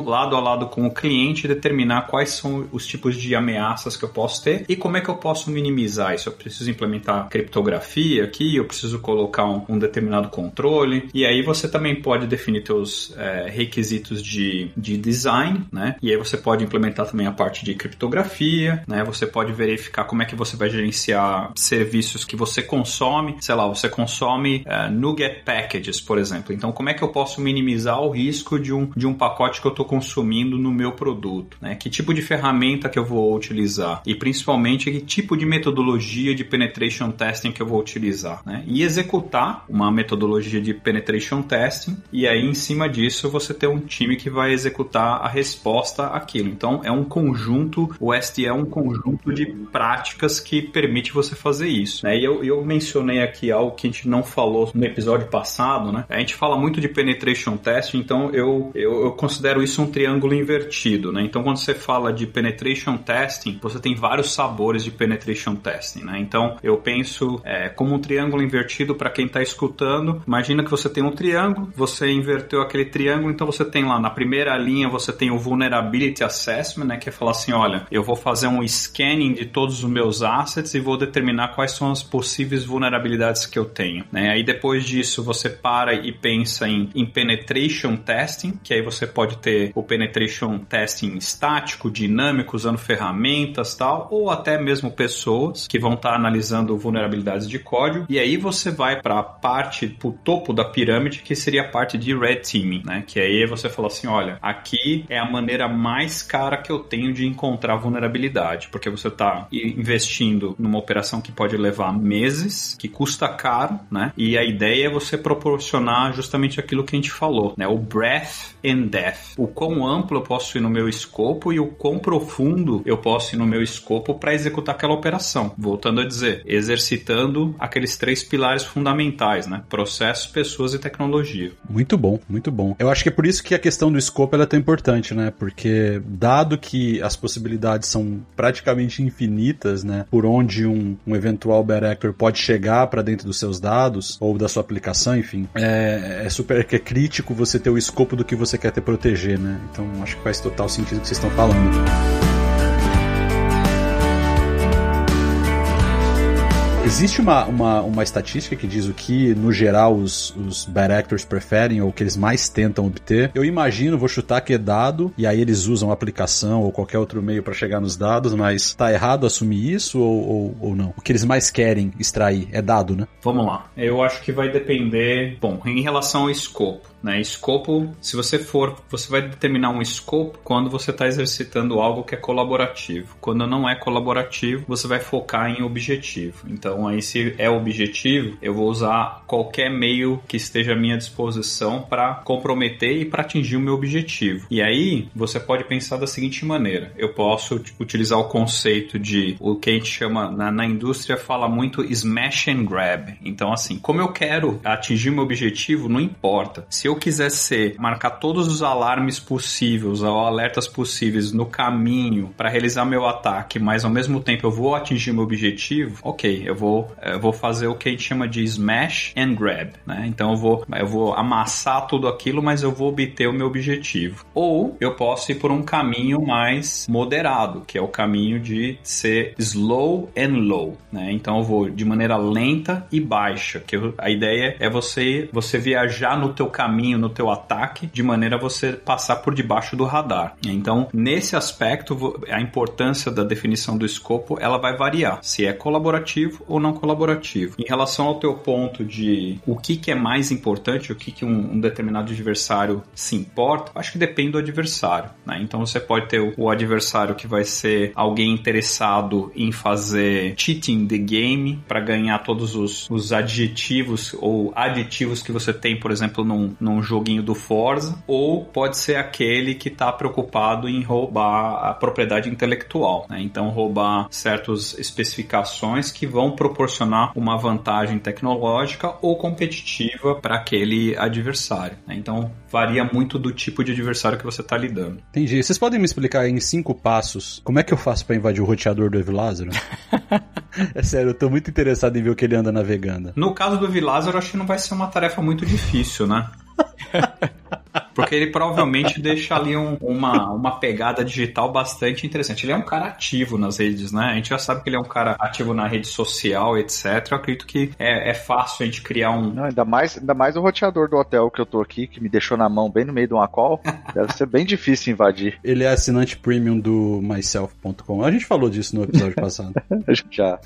lado a lado com o cliente determinar quais são os tipos de ameaças que eu posso ter e como é que eu posso minimizar isso. Eu preciso implementar criptografia aqui, eu preciso colocar um, um determinado controle, e aí você também pode definir seus é, requisitos de, de design, né? E aí você pode implementar também a parte de criptografia, né? Você pode verificar como é que você vai gerenciar serviços que você consome, sei lá, você consome é, NuGet Packages, por exemplo. Então, como é que eu posso minimizar o risco de um, de um pacote que eu estou consumindo no meu produto, né? Que tipo de ferramenta que eu vou utilizar e principalmente que tipo de metodologia de penetration testing que eu vou utilizar, né? E executar uma metodologia de penetration testing e aí em cima disso você ter um time que vai executar a resposta àquilo. Então é um conjunto, o ST é um conjunto de práticas que permite você fazer isso. Né? E eu, eu mencionei aqui algo que a gente não falou no episódio passado, né? A gente fala muito de penetration testing, então eu, eu, eu considero isso um triângulo invertido, né? Então quando você fala de penetration testing, você tem vários sabores de penetration testing, né? Então eu penso é, como um triângulo invertido para quem está escutando. Imagina que você tem um triângulo, você inverteu aquele triângulo, então você tem lá na primeira linha você tem o Vulnerability Assessment, né, que é falar assim, olha, eu vou fazer um scanning de todos os meus assets e vou determinar quais são as possíveis vulnerabilidades que eu tenho. Né? Aí depois disso você para e pensa em, em penetration testing, que aí você pode ter o penetration testing estático, dinâmico, usando ferramentas tal, ou até mesmo pessoas que vão estar tá analisando analisando vulnerabilidades de código, e aí você vai para a parte, para o topo da pirâmide, que seria a parte de red teaming, né? Que aí você fala assim, olha, aqui é a maneira mais cara que eu tenho de encontrar vulnerabilidade, porque você está investindo numa operação que pode levar meses, que custa caro, né? E a ideia é você proporcionar justamente aquilo que a gente falou, né? O breadth and depth. O quão amplo eu posso ir no meu escopo e o quão profundo eu posso ir no meu escopo para executar aquela operação. Voltando a dizer, exercitando aqueles três pilares fundamentais, né? Processos, pessoas e tecnologia. Muito bom, muito bom. Eu acho que é por isso que a questão do escopo é tão importante, né? Porque dado que as possibilidades são praticamente infinitas, né? Por onde um, um eventual bad actor pode chegar para dentro dos seus dados ou da sua aplicação, enfim, é, é super é crítico você ter o escopo do que você quer ter proteger, né? Então acho que faz total sentido o que vocês estão falando. Existe uma, uma, uma estatística que diz o que, no geral, os, os bad actors preferem ou que eles mais tentam obter. Eu imagino, vou chutar que é dado, e aí eles usam aplicação ou qualquer outro meio para chegar nos dados, mas tá errado assumir isso ou, ou, ou, não? O que eles mais querem extrair é dado, né? Vamos lá. Eu acho que vai depender. Bom, em relação ao escopo. Né? Escopo, se você for, você vai determinar um escopo quando você está exercitando algo que é colaborativo. Quando não é colaborativo, você vai focar em objetivo. Então, aí se é objetivo, eu vou usar qualquer meio que esteja à minha disposição para comprometer e para atingir o meu objetivo. E aí, você pode pensar da seguinte maneira: eu posso utilizar o conceito de o que a gente chama na, na indústria fala muito smash and grab. Então, assim, como eu quero atingir meu objetivo, não importa. Se eu quiser ser, marcar todos os alarmes possíveis ou alertas possíveis no caminho para realizar meu ataque, mas ao mesmo tempo eu vou atingir meu objetivo, ok, eu vou, eu vou fazer o que a gente chama de smash and grab, né? Então eu vou, eu vou amassar tudo aquilo, mas eu vou obter o meu objetivo. Ou eu posso ir por um caminho mais moderado, que é o caminho de ser slow and low, né? Então eu vou de maneira lenta e baixa, que eu, a ideia é você você viajar no teu caminho, no teu ataque, de maneira a você passar por debaixo do radar. Então, nesse aspecto, a importância da definição do escopo, ela vai variar, se é colaborativo ou não colaborativo. Em relação ao teu ponto de o que, que é mais importante, o que, que um, um determinado adversário se importa, acho que depende do adversário. Né? Então, você pode ter o, o adversário que vai ser alguém interessado em fazer cheating the game para ganhar todos os, os adjetivos ou aditivos que você tem, por exemplo, num, num joguinho do Forza, ou pode ser aquele que está preocupado em roubar a propriedade intelectual. Né? Então, roubar certas especificações que vão proporcionar uma vantagem tecnológica ou competitiva para aquele adversário. Né? Então, varia muito do tipo de adversário que você está lidando. Entendi. Vocês podem me explicar em cinco passos como é que eu faço para invadir o roteador do Evilázaro? [laughs] é sério, eu tô muito interessado em ver o que ele anda navegando. No caso do Evilázaro, acho que não vai ser uma tarefa muito difícil, né? [laughs] Porque ele provavelmente deixa ali um, uma, uma pegada digital bastante interessante. Ele é um cara ativo nas redes, né? A gente já sabe que ele é um cara ativo na rede social, etc. Eu acredito que é, é fácil a gente criar um. Não, ainda, mais, ainda mais o roteador do hotel que eu tô aqui, que me deixou na mão bem no meio de uma call. [laughs] Deve ser bem difícil invadir. Ele é assinante premium do myself.com. A gente falou disso no episódio passado. [laughs] já.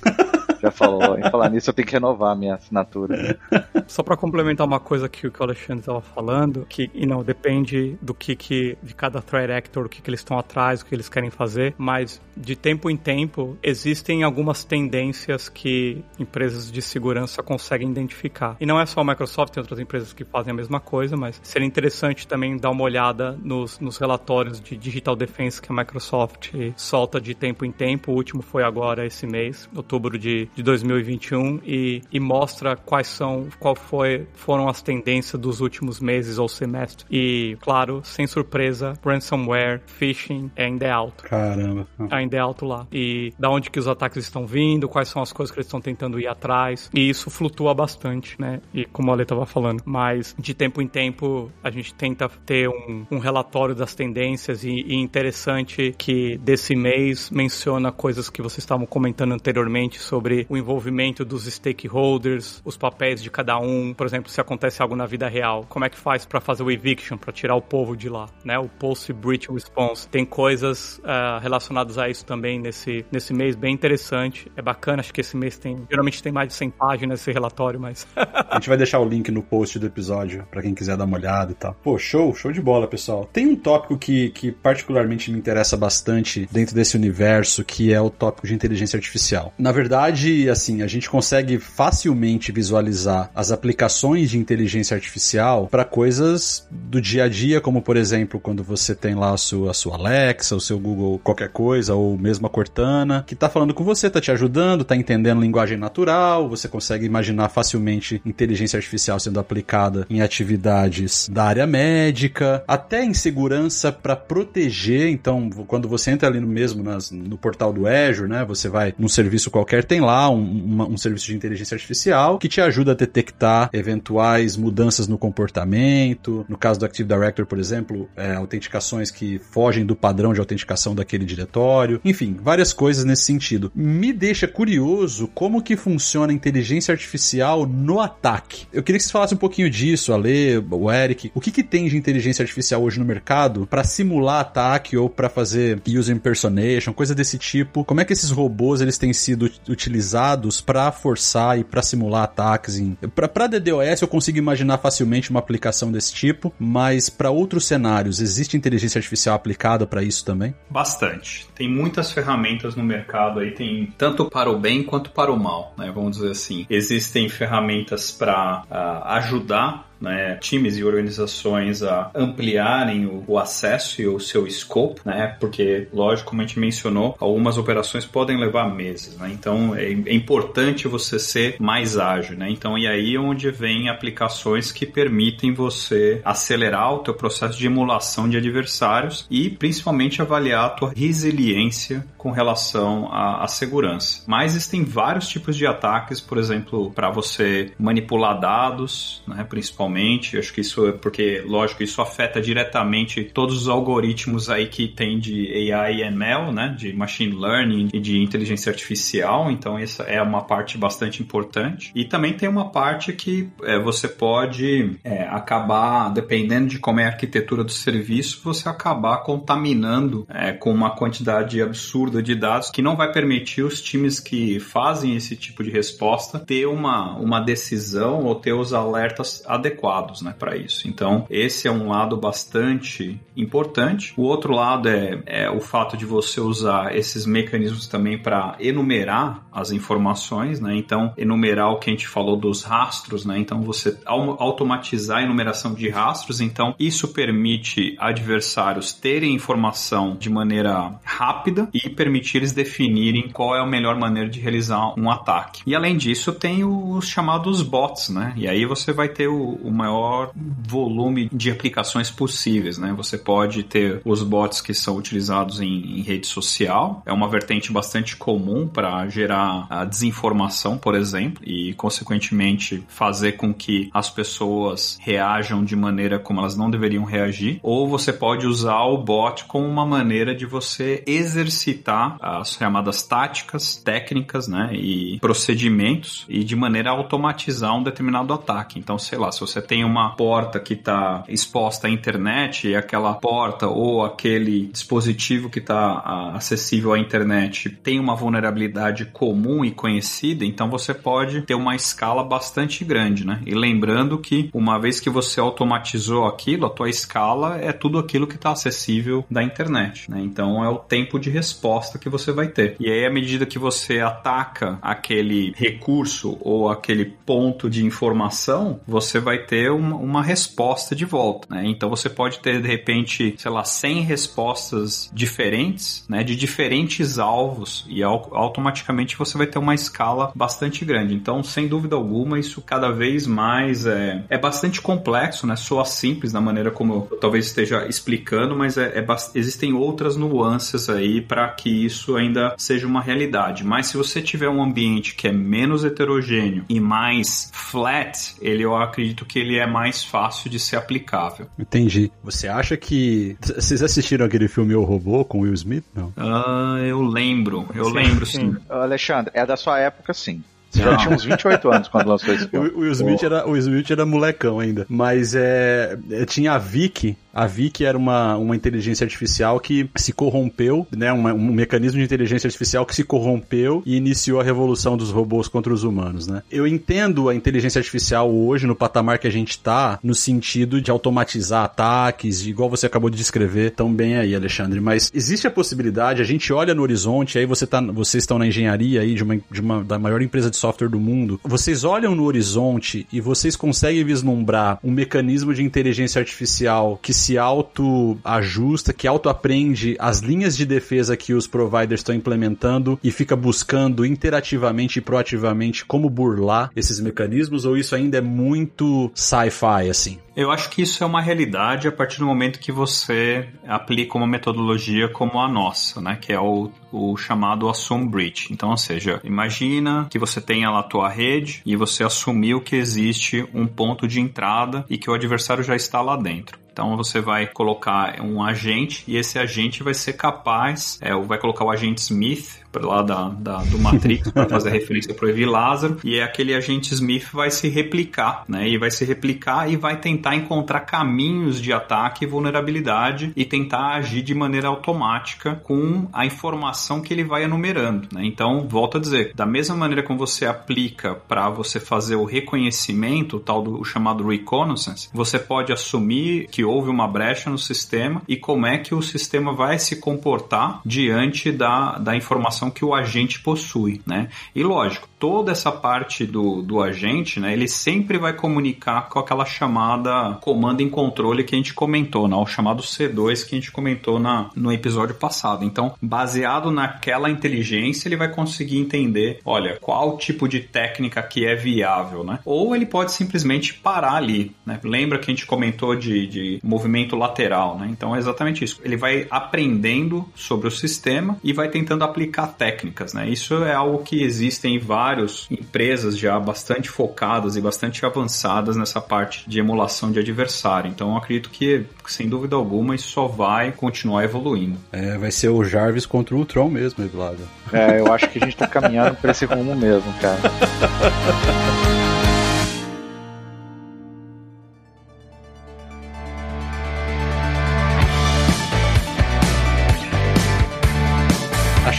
Já falou. Em falar nisso, eu tenho que renovar a minha assinatura. [laughs] Só para complementar uma coisa que, que o Alexandre estava falando, que e não depende do que, que de cada threat actor, o que, que eles estão atrás, o que eles querem fazer, mas de tempo em tempo existem algumas tendências que empresas de segurança conseguem identificar. E não é só a Microsoft, tem outras empresas que fazem a mesma coisa, mas seria interessante também dar uma olhada nos, nos relatórios de Digital Defense que a Microsoft solta de tempo em tempo. O último foi agora esse mês, outubro de, de 2021, e, e mostra quais são, qual foi, foram as tendências dos últimos meses ou semestres. E, claro, sem surpresa, ransomware, phishing ainda é alto. Caramba. Ainda é alto lá. E da onde que os ataques estão vindo, quais são as coisas que eles estão tentando ir atrás. E isso flutua bastante, né? E como a Ale estava falando. Mas de tempo em tempo a gente tenta ter um, um relatório das tendências e, e interessante que desse mês menciona coisas que vocês estavam comentando anteriormente sobre o envolvimento dos stakeholders, os papéis de cada um. Por exemplo, se acontece algo na vida real, como é que faz para fazer o eviction, para tirar o povo de lá, né? O post-breach response. Tem coisas uh, relacionadas a isso também nesse, nesse mês, bem interessante. É bacana, acho que esse mês tem. Geralmente tem mais de 100 páginas esse relatório, mas. [laughs] a gente vai deixar o link no post do episódio para quem quiser dar uma olhada e tal. Pô, show, show de bola, pessoal. Tem um tópico que, que particularmente me interessa bastante dentro desse universo, que é o tópico de inteligência artificial. Na verdade, assim, a gente consegue facilmente visualizar as aplicações de inteligência artificial para coisas do dia a dia, como por exemplo, quando você tem lá a sua, a sua Alexa, o seu Google qualquer coisa, ou mesmo a Cortana, que tá falando com você, tá te ajudando, tá entendendo linguagem natural, você consegue imaginar facilmente inteligência artificial sendo aplicada em atividades da área médica, até em segurança para proteger. Então, quando você entra ali no mesmo nas, no portal do Azure, né, você vai num serviço qualquer, tem lá um, uma, um serviço de inteligência artificial que te ajuda a detectar eventuais mudanças no comportamento. No caso do Active Directory, por exemplo, é, autenticações que fogem do padrão de autenticação daquele diretório. Enfim, várias coisas nesse sentido. Me deixa curioso como que funciona a inteligência artificial no ataque. Eu queria que vocês falassem um pouquinho disso, Ale, o Eric. O que, que tem de inteligência artificial hoje no mercado para simular ataque ou para fazer user impersonation, coisa desse tipo? Como é que esses robôs eles têm sido utilizados utilizados para forçar e para simular ataques. Em... Para DDoS eu consigo imaginar facilmente uma aplicação desse tipo, mas para outros cenários existe inteligência artificial aplicada para isso também? Bastante. Tem muitas ferramentas no mercado aí, tem tanto para o bem quanto para o mal, né? Vamos dizer assim. Existem ferramentas para uh, ah, ajudar né, times e organizações a ampliarem o, o, acesso e o seu escopo, né, porque, lógico, como a gente mencionou, algumas operações podem levar meses, né, então é, é importante você ser mais ágil, né, então e aí é onde vem aplicações que permitem você acelerar o teu processo de emulação de adversários e principalmente avaliar a tua resiliência com relação à, à segurança. Mas existem vários tipos de ataques, por exemplo, para você manipular dados, né, principalmente principalmente. Acho que isso é porque, lógico, isso afeta diretamente todos os algoritmos aí que tem de AI e ML, né? De machine learning e de inteligência artificial. Então, essa é uma parte bastante importante. E também tem uma parte que é, você pode é, acabar, dependendo de como é a arquitetura do serviço, você acabar contaminando é, com uma quantidade absurda de dados que não vai permitir os times que fazem esse tipo de resposta ter uma, uma decisão ou ter os alertas adequados adequados né, para isso. Então, esse é um lado bastante importante. O outro lado é, é o fato de você usar esses mecanismos também para enumerar as informações, né? Então, enumerar o que a gente falou dos rastros, né? Então, você automatizar a enumeração de rastros. Então, isso permite adversários terem informação de maneira rápida e permitir eles definirem qual é a melhor maneira de realizar um ataque. E além disso, tem os chamados bots, né? E aí você vai ter o, o maior volume de aplicações possíveis, né? Você pode ter os bots que são utilizados em, em rede social, é uma vertente bastante comum para gerar a desinformação, por exemplo, e consequentemente fazer com que as pessoas reajam de maneira como elas não deveriam reagir, ou você pode usar o bot como uma maneira de você exercitar as chamadas táticas, técnicas, né, e procedimentos e de maneira a automatizar um determinado ataque. Então, sei lá, se você tem uma porta que está exposta à internet e aquela porta ou aquele dispositivo que está acessível à internet tem uma vulnerabilidade comum e conhecida, então você pode ter uma escala bastante grande, né? E lembrando que uma vez que você automatizou aquilo, a tua escala é tudo aquilo que está acessível da internet, né? Então é o tempo de resposta que você vai ter. E aí à medida que você ataca aquele recurso ou aquele ponto de informação, você vai ter uma, uma resposta de volta, né? Então você pode ter de repente, sei lá, 100 respostas diferentes, né, de diferentes alvos e automaticamente você vai ter uma escala bastante grande. Então, sem dúvida alguma, isso cada vez mais é, é bastante complexo, né? Soa simples na maneira como eu talvez esteja explicando, mas é, é existem outras nuances aí para que isso ainda seja uma realidade. Mas se você tiver um ambiente que é menos heterogêneo e mais flat, ele eu acredito que ele é mais fácil de ser aplicável. Entendi. Você acha que. Vocês assistiram aquele filme O Robô com Will Smith? Não. Ah, eu lembro. Eu sim, lembro sim. sim. Alexandre, é da sua época sim. Você já tinha uns 28 anos quando lançou esse [laughs] filme. O Will Smith, era, o Will Smith era molecão ainda. Mas é, tinha a Vicky, a Vicky era uma, uma inteligência artificial que se corrompeu, né? Um, um mecanismo de inteligência artificial que se corrompeu e iniciou a revolução dos robôs contra os humanos, né? Eu entendo a inteligência artificial hoje no patamar que a gente tá, no sentido de automatizar ataques, igual você acabou de descrever tão bem aí, Alexandre, mas existe a possibilidade, a gente olha no horizonte, aí você tá, vocês estão na engenharia aí de uma, de uma da maior empresa de software do mundo, vocês olham no horizonte e vocês conseguem vislumbrar um mecanismo de inteligência artificial que se se auto-ajusta, que auto-aprende as linhas de defesa que os providers estão implementando e fica buscando interativamente e proativamente como burlar esses mecanismos, ou isso ainda é muito sci-fi, assim? Eu acho que isso é uma realidade a partir do momento que você aplica uma metodologia como a nossa, né? Que é o, o chamado Assume Breach. Então, ou seja, imagina que você tenha lá a tua rede e você assumiu que existe um ponto de entrada e que o adversário já está lá dentro. Então você vai colocar um agente e esse agente vai ser capaz, é, vai colocar o agente Smith lá da, da do Matrix para fazer referência pro Evi Lázaro e é aquele agente Smith vai se replicar, né? E vai se replicar e vai tentar encontrar caminhos de ataque e vulnerabilidade e tentar agir de maneira automática com a informação que ele vai enumerando, né? Então, volto a dizer, da mesma maneira como você aplica para você fazer o reconhecimento, o tal do o chamado reconnaissance, você pode assumir que houve uma brecha no sistema e como é que o sistema vai se comportar diante da, da informação que o agente possui, né? E lógico, toda essa parte do, do agente, né, ele sempre vai comunicar com aquela chamada comando em controle que a gente comentou, né, o chamado C2 que a gente comentou na, no episódio passado. Então, baseado naquela inteligência, ele vai conseguir entender, olha, qual tipo de técnica que é viável, né? Ou ele pode simplesmente parar ali, né? Lembra que a gente comentou de, de movimento lateral, né? Então é exatamente isso. Ele vai aprendendo sobre o sistema e vai tentando aplicar técnicas, né? Isso é algo que existe em vários várias empresas já bastante focadas e bastante avançadas nessa parte de emulação de adversário. Então eu acredito que, sem dúvida alguma, isso só vai continuar evoluindo. É, vai ser o Jarvis contra o Ultron mesmo, Eduardo. É, eu acho que a gente tá caminhando para esse rumo mesmo, cara. [laughs]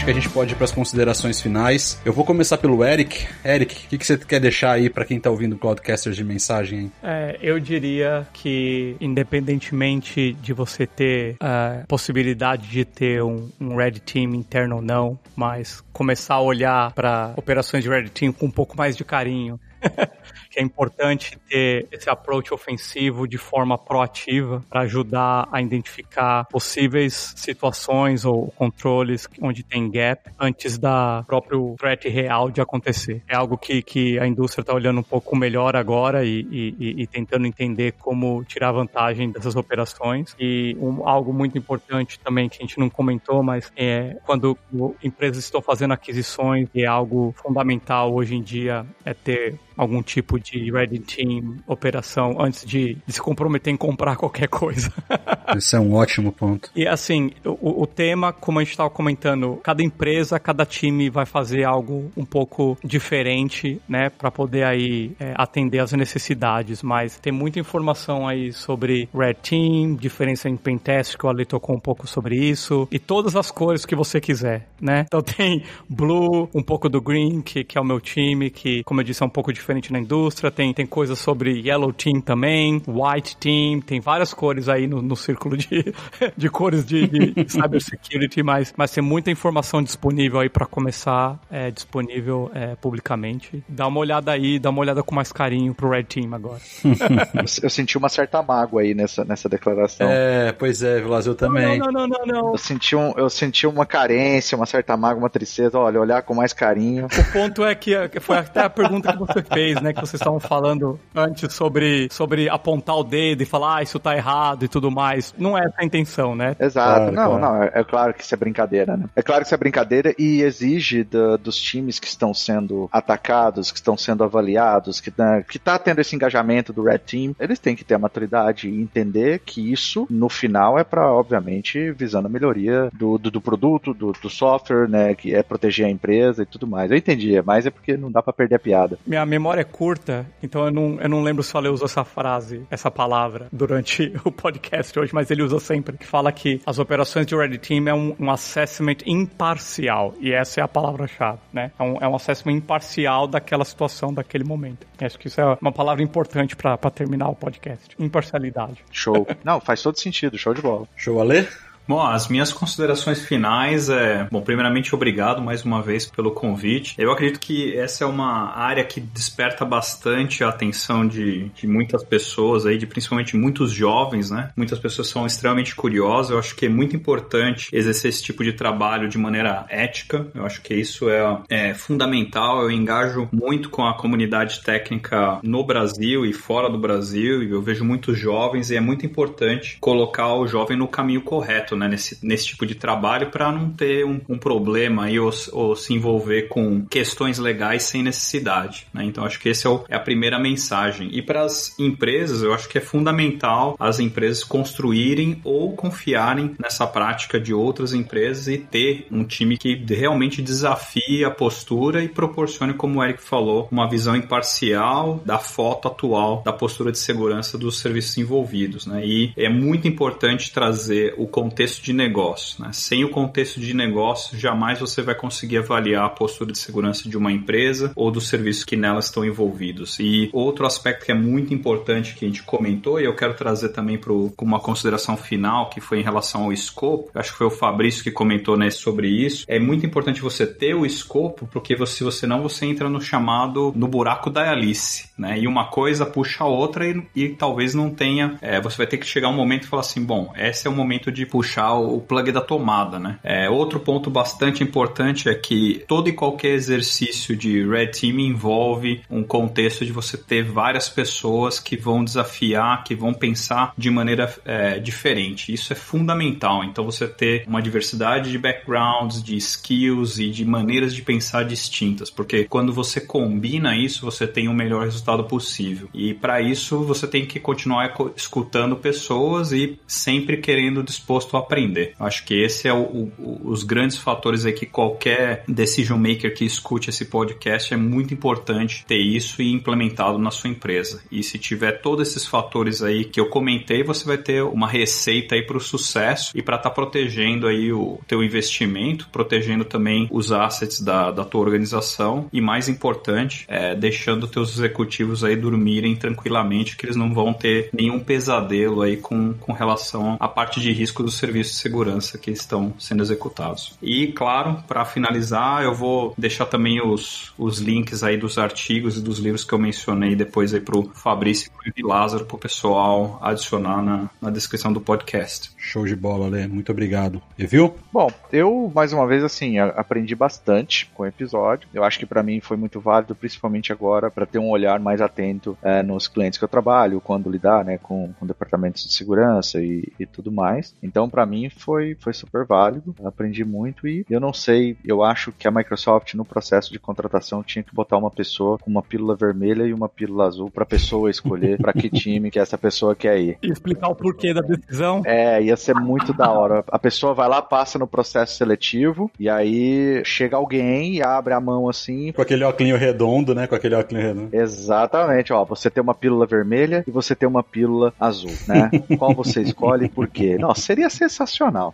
que a gente pode ir para as considerações finais. Eu vou começar pelo Eric. Eric, o que, que, você quer deixar aí para quem está ouvindo o Cloudcasters de mensagem? É, eu diria que, independentemente de você ter a possibilidade de ter um, um Red Team interno ou não, mas começar a olhar para operações de Red Team com um pouco mais de carinho. [laughs] que é importante ter esse approach ofensivo de forma proativa para ajudar a identificar possíveis situações ou controles onde tem gap antes da próprio threat real de acontecer. É algo que, que a indústria está olhando um pouco melhor agora e, e, e, tentando entender como tirar vantagem dessas operações. E um, algo muito importante também que a gente não comentou, mas é quando empresas estão fazendo aquisições e é algo fundamental hoje em dia é ter algum tipo de Red Team operação antes de, de se comprometer em comprar qualquer coisa. [laughs] Esse é um ótimo ponto. E assim, o, o tema, como a gente estava comentando, cada empresa, cada time vai fazer algo um pouco diferente, né, para poder aí é, atender as necessidades. Mas tem muita informação aí sobre Red Team, diferença em Pentest, que o Ale tocou um pouco sobre isso, e todas as cores que você quiser, né? Então [laughs] tem Blue, um pouco do Green, que, que é o meu time, que, como eu disse, é um pouco diferente na indústria, tem, tem coisas sobre Yellow Team também, White Team, tem várias cores aí no, no círculo de, [laughs] de cores de, de cybersecurity, mas, mas tem muita informação disponível aí para começar, é, disponível é, publicamente. Dá uma olhada aí, dá uma olhada com mais carinho pro Red Team agora. [laughs] eu senti uma certa mágoa aí nessa, nessa declaração. É, pois é, Vilas, eu também. Não, não, não, não, não. Eu senti, um, eu senti uma carência, uma certa mágoa, uma tristeza. Olha, olhar com mais carinho. O ponto é que foi até a pergunta que você fez né? Que vocês estavam falando antes sobre, sobre apontar o dedo e falar, ah, isso tá errado e tudo mais. Não é essa a intenção, né? Exato. Claro, não, claro. não, é, é, claro que isso é brincadeira, né? É claro que isso é brincadeira e exige da, dos times que estão sendo atacados, que estão sendo avaliados, que, né, que tá tendo esse engajamento do Red Team, eles têm que ter a maturidade e entender que isso, no final, é para obviamente, visando a melhoria do, do, do produto, do, do, software, né? Que é proteger a empresa e tudo mais. Eu entendi, mas é porque não dá para perder a piada. Minha memória memória é curta, então eu não, eu não lembro se o Ale usou essa frase, essa palavra, durante [laughs] o podcast hoje, mas ele usa sempre, que fala que as operações de Red Team é um, um assessment imparcial, e essa é a palavra-chave, né? É um, é um assessment imparcial daquela situação, daquele momento. Eu acho que isso é uma palavra importante para terminar o podcast. Imparcialidade. Show. não, faz todo sentido, show de bola. Show, Ale? Bom, as minhas considerações finais é, bom, primeiramente obrigado mais uma vez pelo convite. Eu acredito que essa é uma área que desperta bastante a atenção de, de muitas pessoas aí, de principalmente muitos jovens, né? Muitas pessoas são extremamente curiosas. Eu acho que é muito importante exercer esse tipo de trabalho de maneira ética. Eu acho que isso é, é fundamental. Eu engajo muito com a comunidade técnica no Brasil e fora do Brasil. E eu vejo muitos jovens e é muito importante colocar o jovem no caminho correto né, nesse, nesse tipo de trabalho para não ter um, um problema aí ou, ou, se envolver com questões legais sem necessidade. Né? Então acho que esse é, é a primeira mensagem. E para as empresas, eu acho que é fundamental as empresas construírem ou confiarem nessa prática de outras empresas e ter um time que realmente desafie a postura e proporcione, como o Eric falou, uma visão imparcial da foto atual da postura de segurança dos serviços envolvidos. Né? E é muito importante trazer o contexto de negócio. Né? Sem o contexto de negócio, jamais você vai conseguir avaliar a postura de segurança de uma empresa ou dos serviços que nelas estão envolvidos. E outro aspecto que é muito importante que a gente comentou, e eu quero trazer também para uma consideração final, que foi em relação ao escopo, acho que foi o Fabrício que comentou né, sobre isso, é muito importante você ter o escopo, porque se você não, você entra no chamado, no buraco da Alice, né? E uma coisa puxa a outra e, e talvez não tenha, é, você vai ter que chegar um momento e falar assim, bom, esse é o momento de puxar o plug da tomada, né? É, outro ponto bastante importante é que todo e qualquer exercício de Red Team envolve um contexto de você ter várias pessoas que vão desafiar, que vão pensar de maneira é, diferente. Isso é fundamental. Então você ter uma diversidade de backgrounds, de skills e de maneiras de pensar distintas, porque quando você combina isso, você tem o melhor resultado possível. E para isso você tem que continuar escutando pessoas e sempre querendo disposto aprender. Acho que esse é o, o, os grandes fatores aí que qualquer decision maker que escute esse podcast é muito importante ter isso e implementado na sua empresa. E se tiver todos esses fatores aí que eu comentei, você vai ter uma receita aí para o sucesso e para estar tá protegendo aí o teu investimento, protegendo também os assets da, da tua organização e mais importante, é, deixando teus executivos aí dormirem tranquilamente que eles não vão ter nenhum pesadelo aí com, com relação à parte de risco do serviço de segurança que estão sendo executados. E claro, para finalizar, eu vou deixar também os, os links aí dos artigos e dos livros que eu mencionei depois aí pro Fabrício e pro Lázaro pro pessoal adicionar na, na descrição do podcast. Show de bola, Lê. Muito obrigado. E viu? Bom, eu mais uma vez assim aprendi bastante com o episódio. Eu acho que para mim foi muito válido, principalmente agora para ter um olhar mais atento é, nos clientes que eu trabalho, quando lidar, né, com, com departamentos de segurança e, e tudo mais. Então para mim foi foi super válido. Aprendi muito e eu não sei, eu acho que a Microsoft no processo de contratação tinha que botar uma pessoa com uma pílula vermelha e uma pílula azul para pessoa escolher para que [laughs] time que essa pessoa quer ir. E explicar o porquê da decisão. É, ia ser muito da hora. A pessoa vai lá, passa no processo seletivo e aí chega alguém e abre a mão assim. Com aquele óculos redondo, né? Com aquele óculos redondo. Exatamente, ó. Você tem uma pílula vermelha e você tem uma pílula azul, né? [laughs] Qual você escolhe e por quê? Nossa, seria sensacional.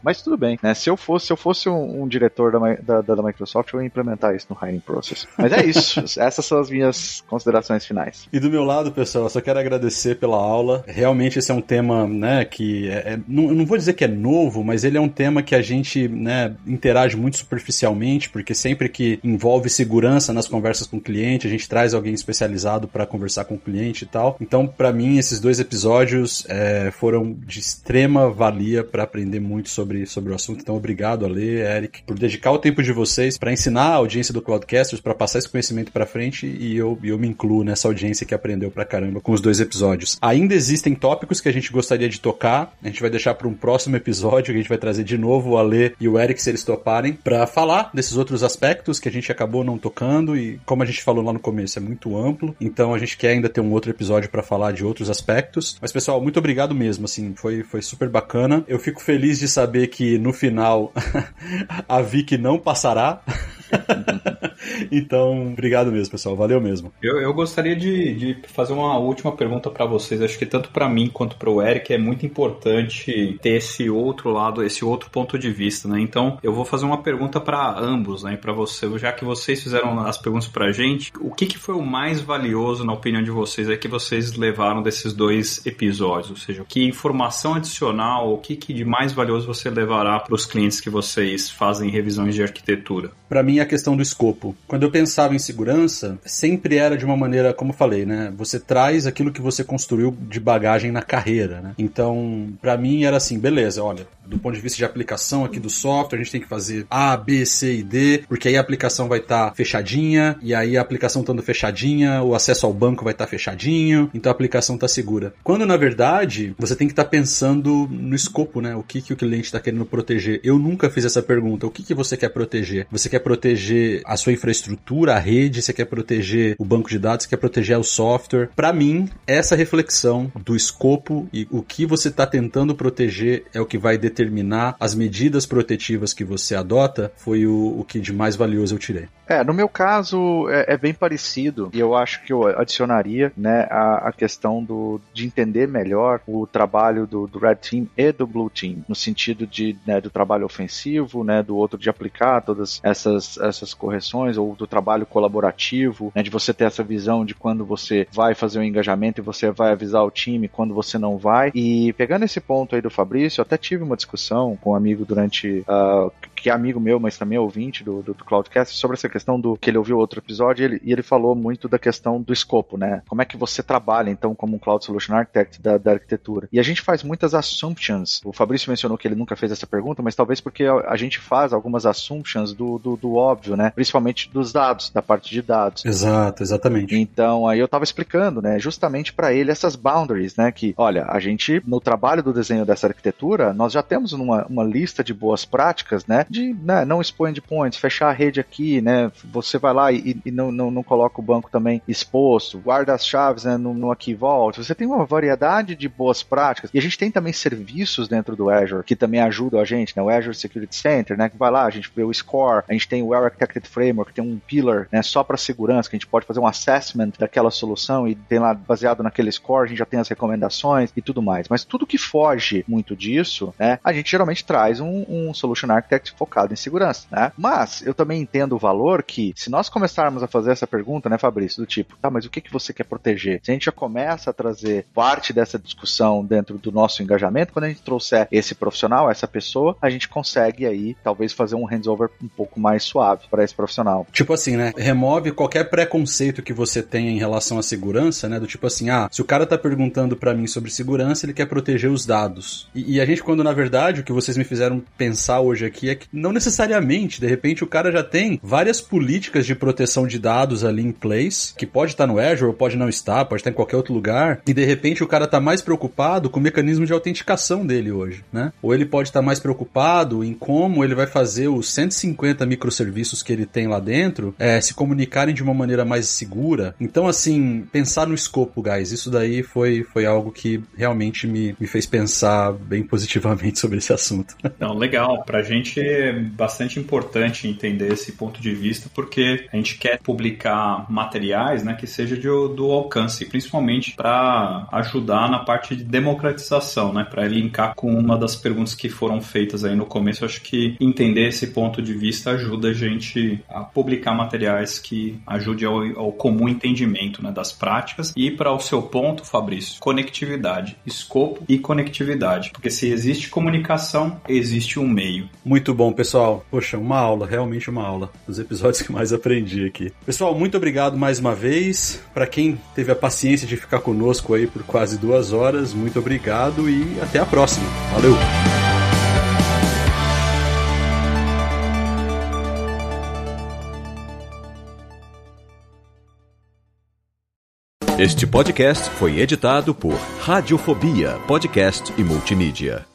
Mas tudo bem, né? Se eu fosse, se eu fosse um, um diretor da, da, da, Microsoft, eu ia implementar isso no hiring process. Mas é isso. [laughs] Essas são as minhas considerações finais. E do meu lado, pessoal, eu só quero agradecer pela aula. Realmente esse é um tema, né, que é, é, não, não vou dizer que é novo, mas ele é um tema que a gente, né, interage muito superficialmente, porque sempre que envolve segurança nas conversas com o cliente, a gente traz alguém especializado para conversar com o cliente e tal. Então, para mim, esses dois episódios é, foram de extrema valia para aprender muito sobre, sobre o assunto. Então, obrigado, Ale, Eric, por dedicar o tempo de vocês para ensinar a audiência do Cloudcasters, para passar esse conhecimento para frente e eu, eu me incluo nessa audiência que aprendeu pra caramba com os dois episódios. Ainda existem tópicos que a gente gostaria de tocar, a gente vai deixar para um próximo episódio, que a gente vai trazer de novo o Ale e o Eric, se eles toparem, para falar desses outros aspectos que a gente acabou não tocando e, como a gente falou lá no começo, é muito amplo, então a gente quer ainda ter um outro episódio para falar de outros aspectos. Mas, pessoal, muito obrigado mesmo, assim, foi, foi super bacana. Eu fico feliz de saber que no final [laughs] a Vicky não passará. [laughs] então, obrigado mesmo, pessoal. Valeu mesmo. Eu, eu gostaria de, de fazer uma última pergunta para vocês. Acho que tanto para mim quanto para o Eric é muito importante ter esse outro lado, esse outro ponto de vista, né? Então, eu vou fazer uma pergunta para ambos, né? Para você, já que vocês fizeram as perguntas para a gente, o que, que foi o mais valioso, na opinião de vocês, é que vocês levaram desses dois episódios? Ou seja, que informação adicional, o que, que de mais valioso você levará para os clientes que vocês fazem revisões de arquitetura? Para mim, a questão do escopo. Quando eu pensava em segurança, sempre era de uma maneira, como eu falei, né? Você traz aquilo que você construiu de bagagem na carreira, né? Então, para mim era assim, beleza, olha, do ponto de vista de aplicação aqui do software, a gente tem que fazer A, B, C e D, porque aí a aplicação vai estar tá fechadinha, e aí a aplicação estando fechadinha, o acesso ao banco vai estar tá fechadinho, então a aplicação está segura. Quando na verdade você tem que estar tá pensando no escopo, né? O que, que o cliente está querendo proteger. Eu nunca fiz essa pergunta. O que, que você quer proteger? Você quer proteger a sua infraestrutura, a rede? Você quer proteger o banco de dados? Você quer proteger o software? Para mim, essa reflexão do escopo e o que você está tentando proteger é o que vai determinar as medidas protetivas que você adota. Foi o, o que de mais valioso eu tirei. É, no meu caso é, é, bem parecido e eu acho que eu adicionaria, né, a, a questão do, de entender melhor o trabalho do, do, Red Team e do Blue Team, no sentido de, né, do trabalho ofensivo, né, do outro de aplicar todas essas, essas correções ou do trabalho colaborativo, né, de você ter essa visão de quando você vai fazer um engajamento e você vai avisar o time quando você não vai. E pegando esse ponto aí do Fabrício, eu até tive uma discussão com um amigo durante, uh, que é amigo meu, mas também é ouvinte do, do, do Cloudcast, sobre essa questão do que ele ouviu outro episódio e ele, e ele falou muito da questão do escopo, né? Como é que você trabalha, então, como um Cloud Solution Architect da, da arquitetura. E a gente faz muitas assumptions. O Fabrício mencionou que ele nunca fez essa pergunta, mas talvez porque a, a gente faz algumas assumptions do, do, do, óbvio, né? Principalmente dos dados, da parte de dados. Exato, exatamente. Então, aí eu tava explicando, né? Justamente para ele essas boundaries, né? Que, olha, a gente, no trabalho do desenho dessa arquitetura, nós já temos uma, uma lista de boas práticas, né? De né, não expor endpoints, fechar a rede aqui, né? Você vai lá e, e não, não, não, coloca o banco também exposto, guarda as chaves né, no, no Aqui Vault. Você tem uma variedade de boas práticas. E a gente tem também serviços dentro do Azure que também ajudam a gente, né? O Azure Security Center, né? Que vai lá, a gente vê o score, a gente tem o Well Architected Framework, tem um pillar, né? Só para segurança, que a gente pode fazer um assessment daquela solução e tem lá, baseado naquele score, a gente já tem as recomendações e tudo mais. Mas tudo que foge muito disso, né? A gente geralmente traz um, um Solution Architect focado em segurança, né? Mas eu também entendo o valor que, se nós começarmos a fazer essa pergunta, né, Fabrício, do tipo, tá, mas o que, que você quer proteger? Se a gente já começa a trazer parte dessa discussão dentro do nosso engajamento, quando a gente trouxer esse profissional, essa pessoa, a gente consegue aí, talvez, fazer um handover um pouco mais suave para esse profissional. Tipo assim, né? Remove qualquer preconceito que você tenha em relação à segurança, né? Do tipo assim, ah, se o cara tá perguntando para mim sobre segurança, ele quer proteger os dados. E, e a gente, quando na verdade, o que vocês me fizeram pensar hoje aqui é que não necessariamente, de repente, o cara já tem várias políticas de proteção de dados ali em place, que pode estar no Azure, ou pode não estar, pode estar em qualquer outro lugar, e de repente o cara está mais preocupado com o mecanismo de autenticação dele hoje, né? Ou ele pode estar mais preocupado em como ele vai fazer os 150 microserviços que ele tem lá dentro é, se comunicarem de uma maneira mais segura. Então, assim, pensar no escopo, guys, isso daí foi, foi algo que realmente me, me fez pensar bem positivamente [laughs] sobre esse assunto. Não, legal. Pra gente é bastante importante entender esse ponto de vista, porque a gente quer publicar materiais né, que seja de, do alcance, principalmente para ajudar na parte de democratização, né, para linkar com uma das perguntas que foram feitas aí no começo. Acho que entender esse ponto de vista ajuda a gente a publicar materiais que ajudem ao, ao comum entendimento né, das práticas. E para o seu ponto, Fabrício, conectividade, escopo e conectividade. Porque se existe comunicação, existe um meio. Muito bom, pessoal. Poxa, uma aula, realmente uma aula. Os episódios que mais aprendi aqui. Pessoal, muito obrigado mais uma vez. Para quem teve a paciência de ficar conosco aí por quase duas horas, muito obrigado e até a próxima. Valeu! Este podcast foi editado por Radiofobia, podcast e multimídia.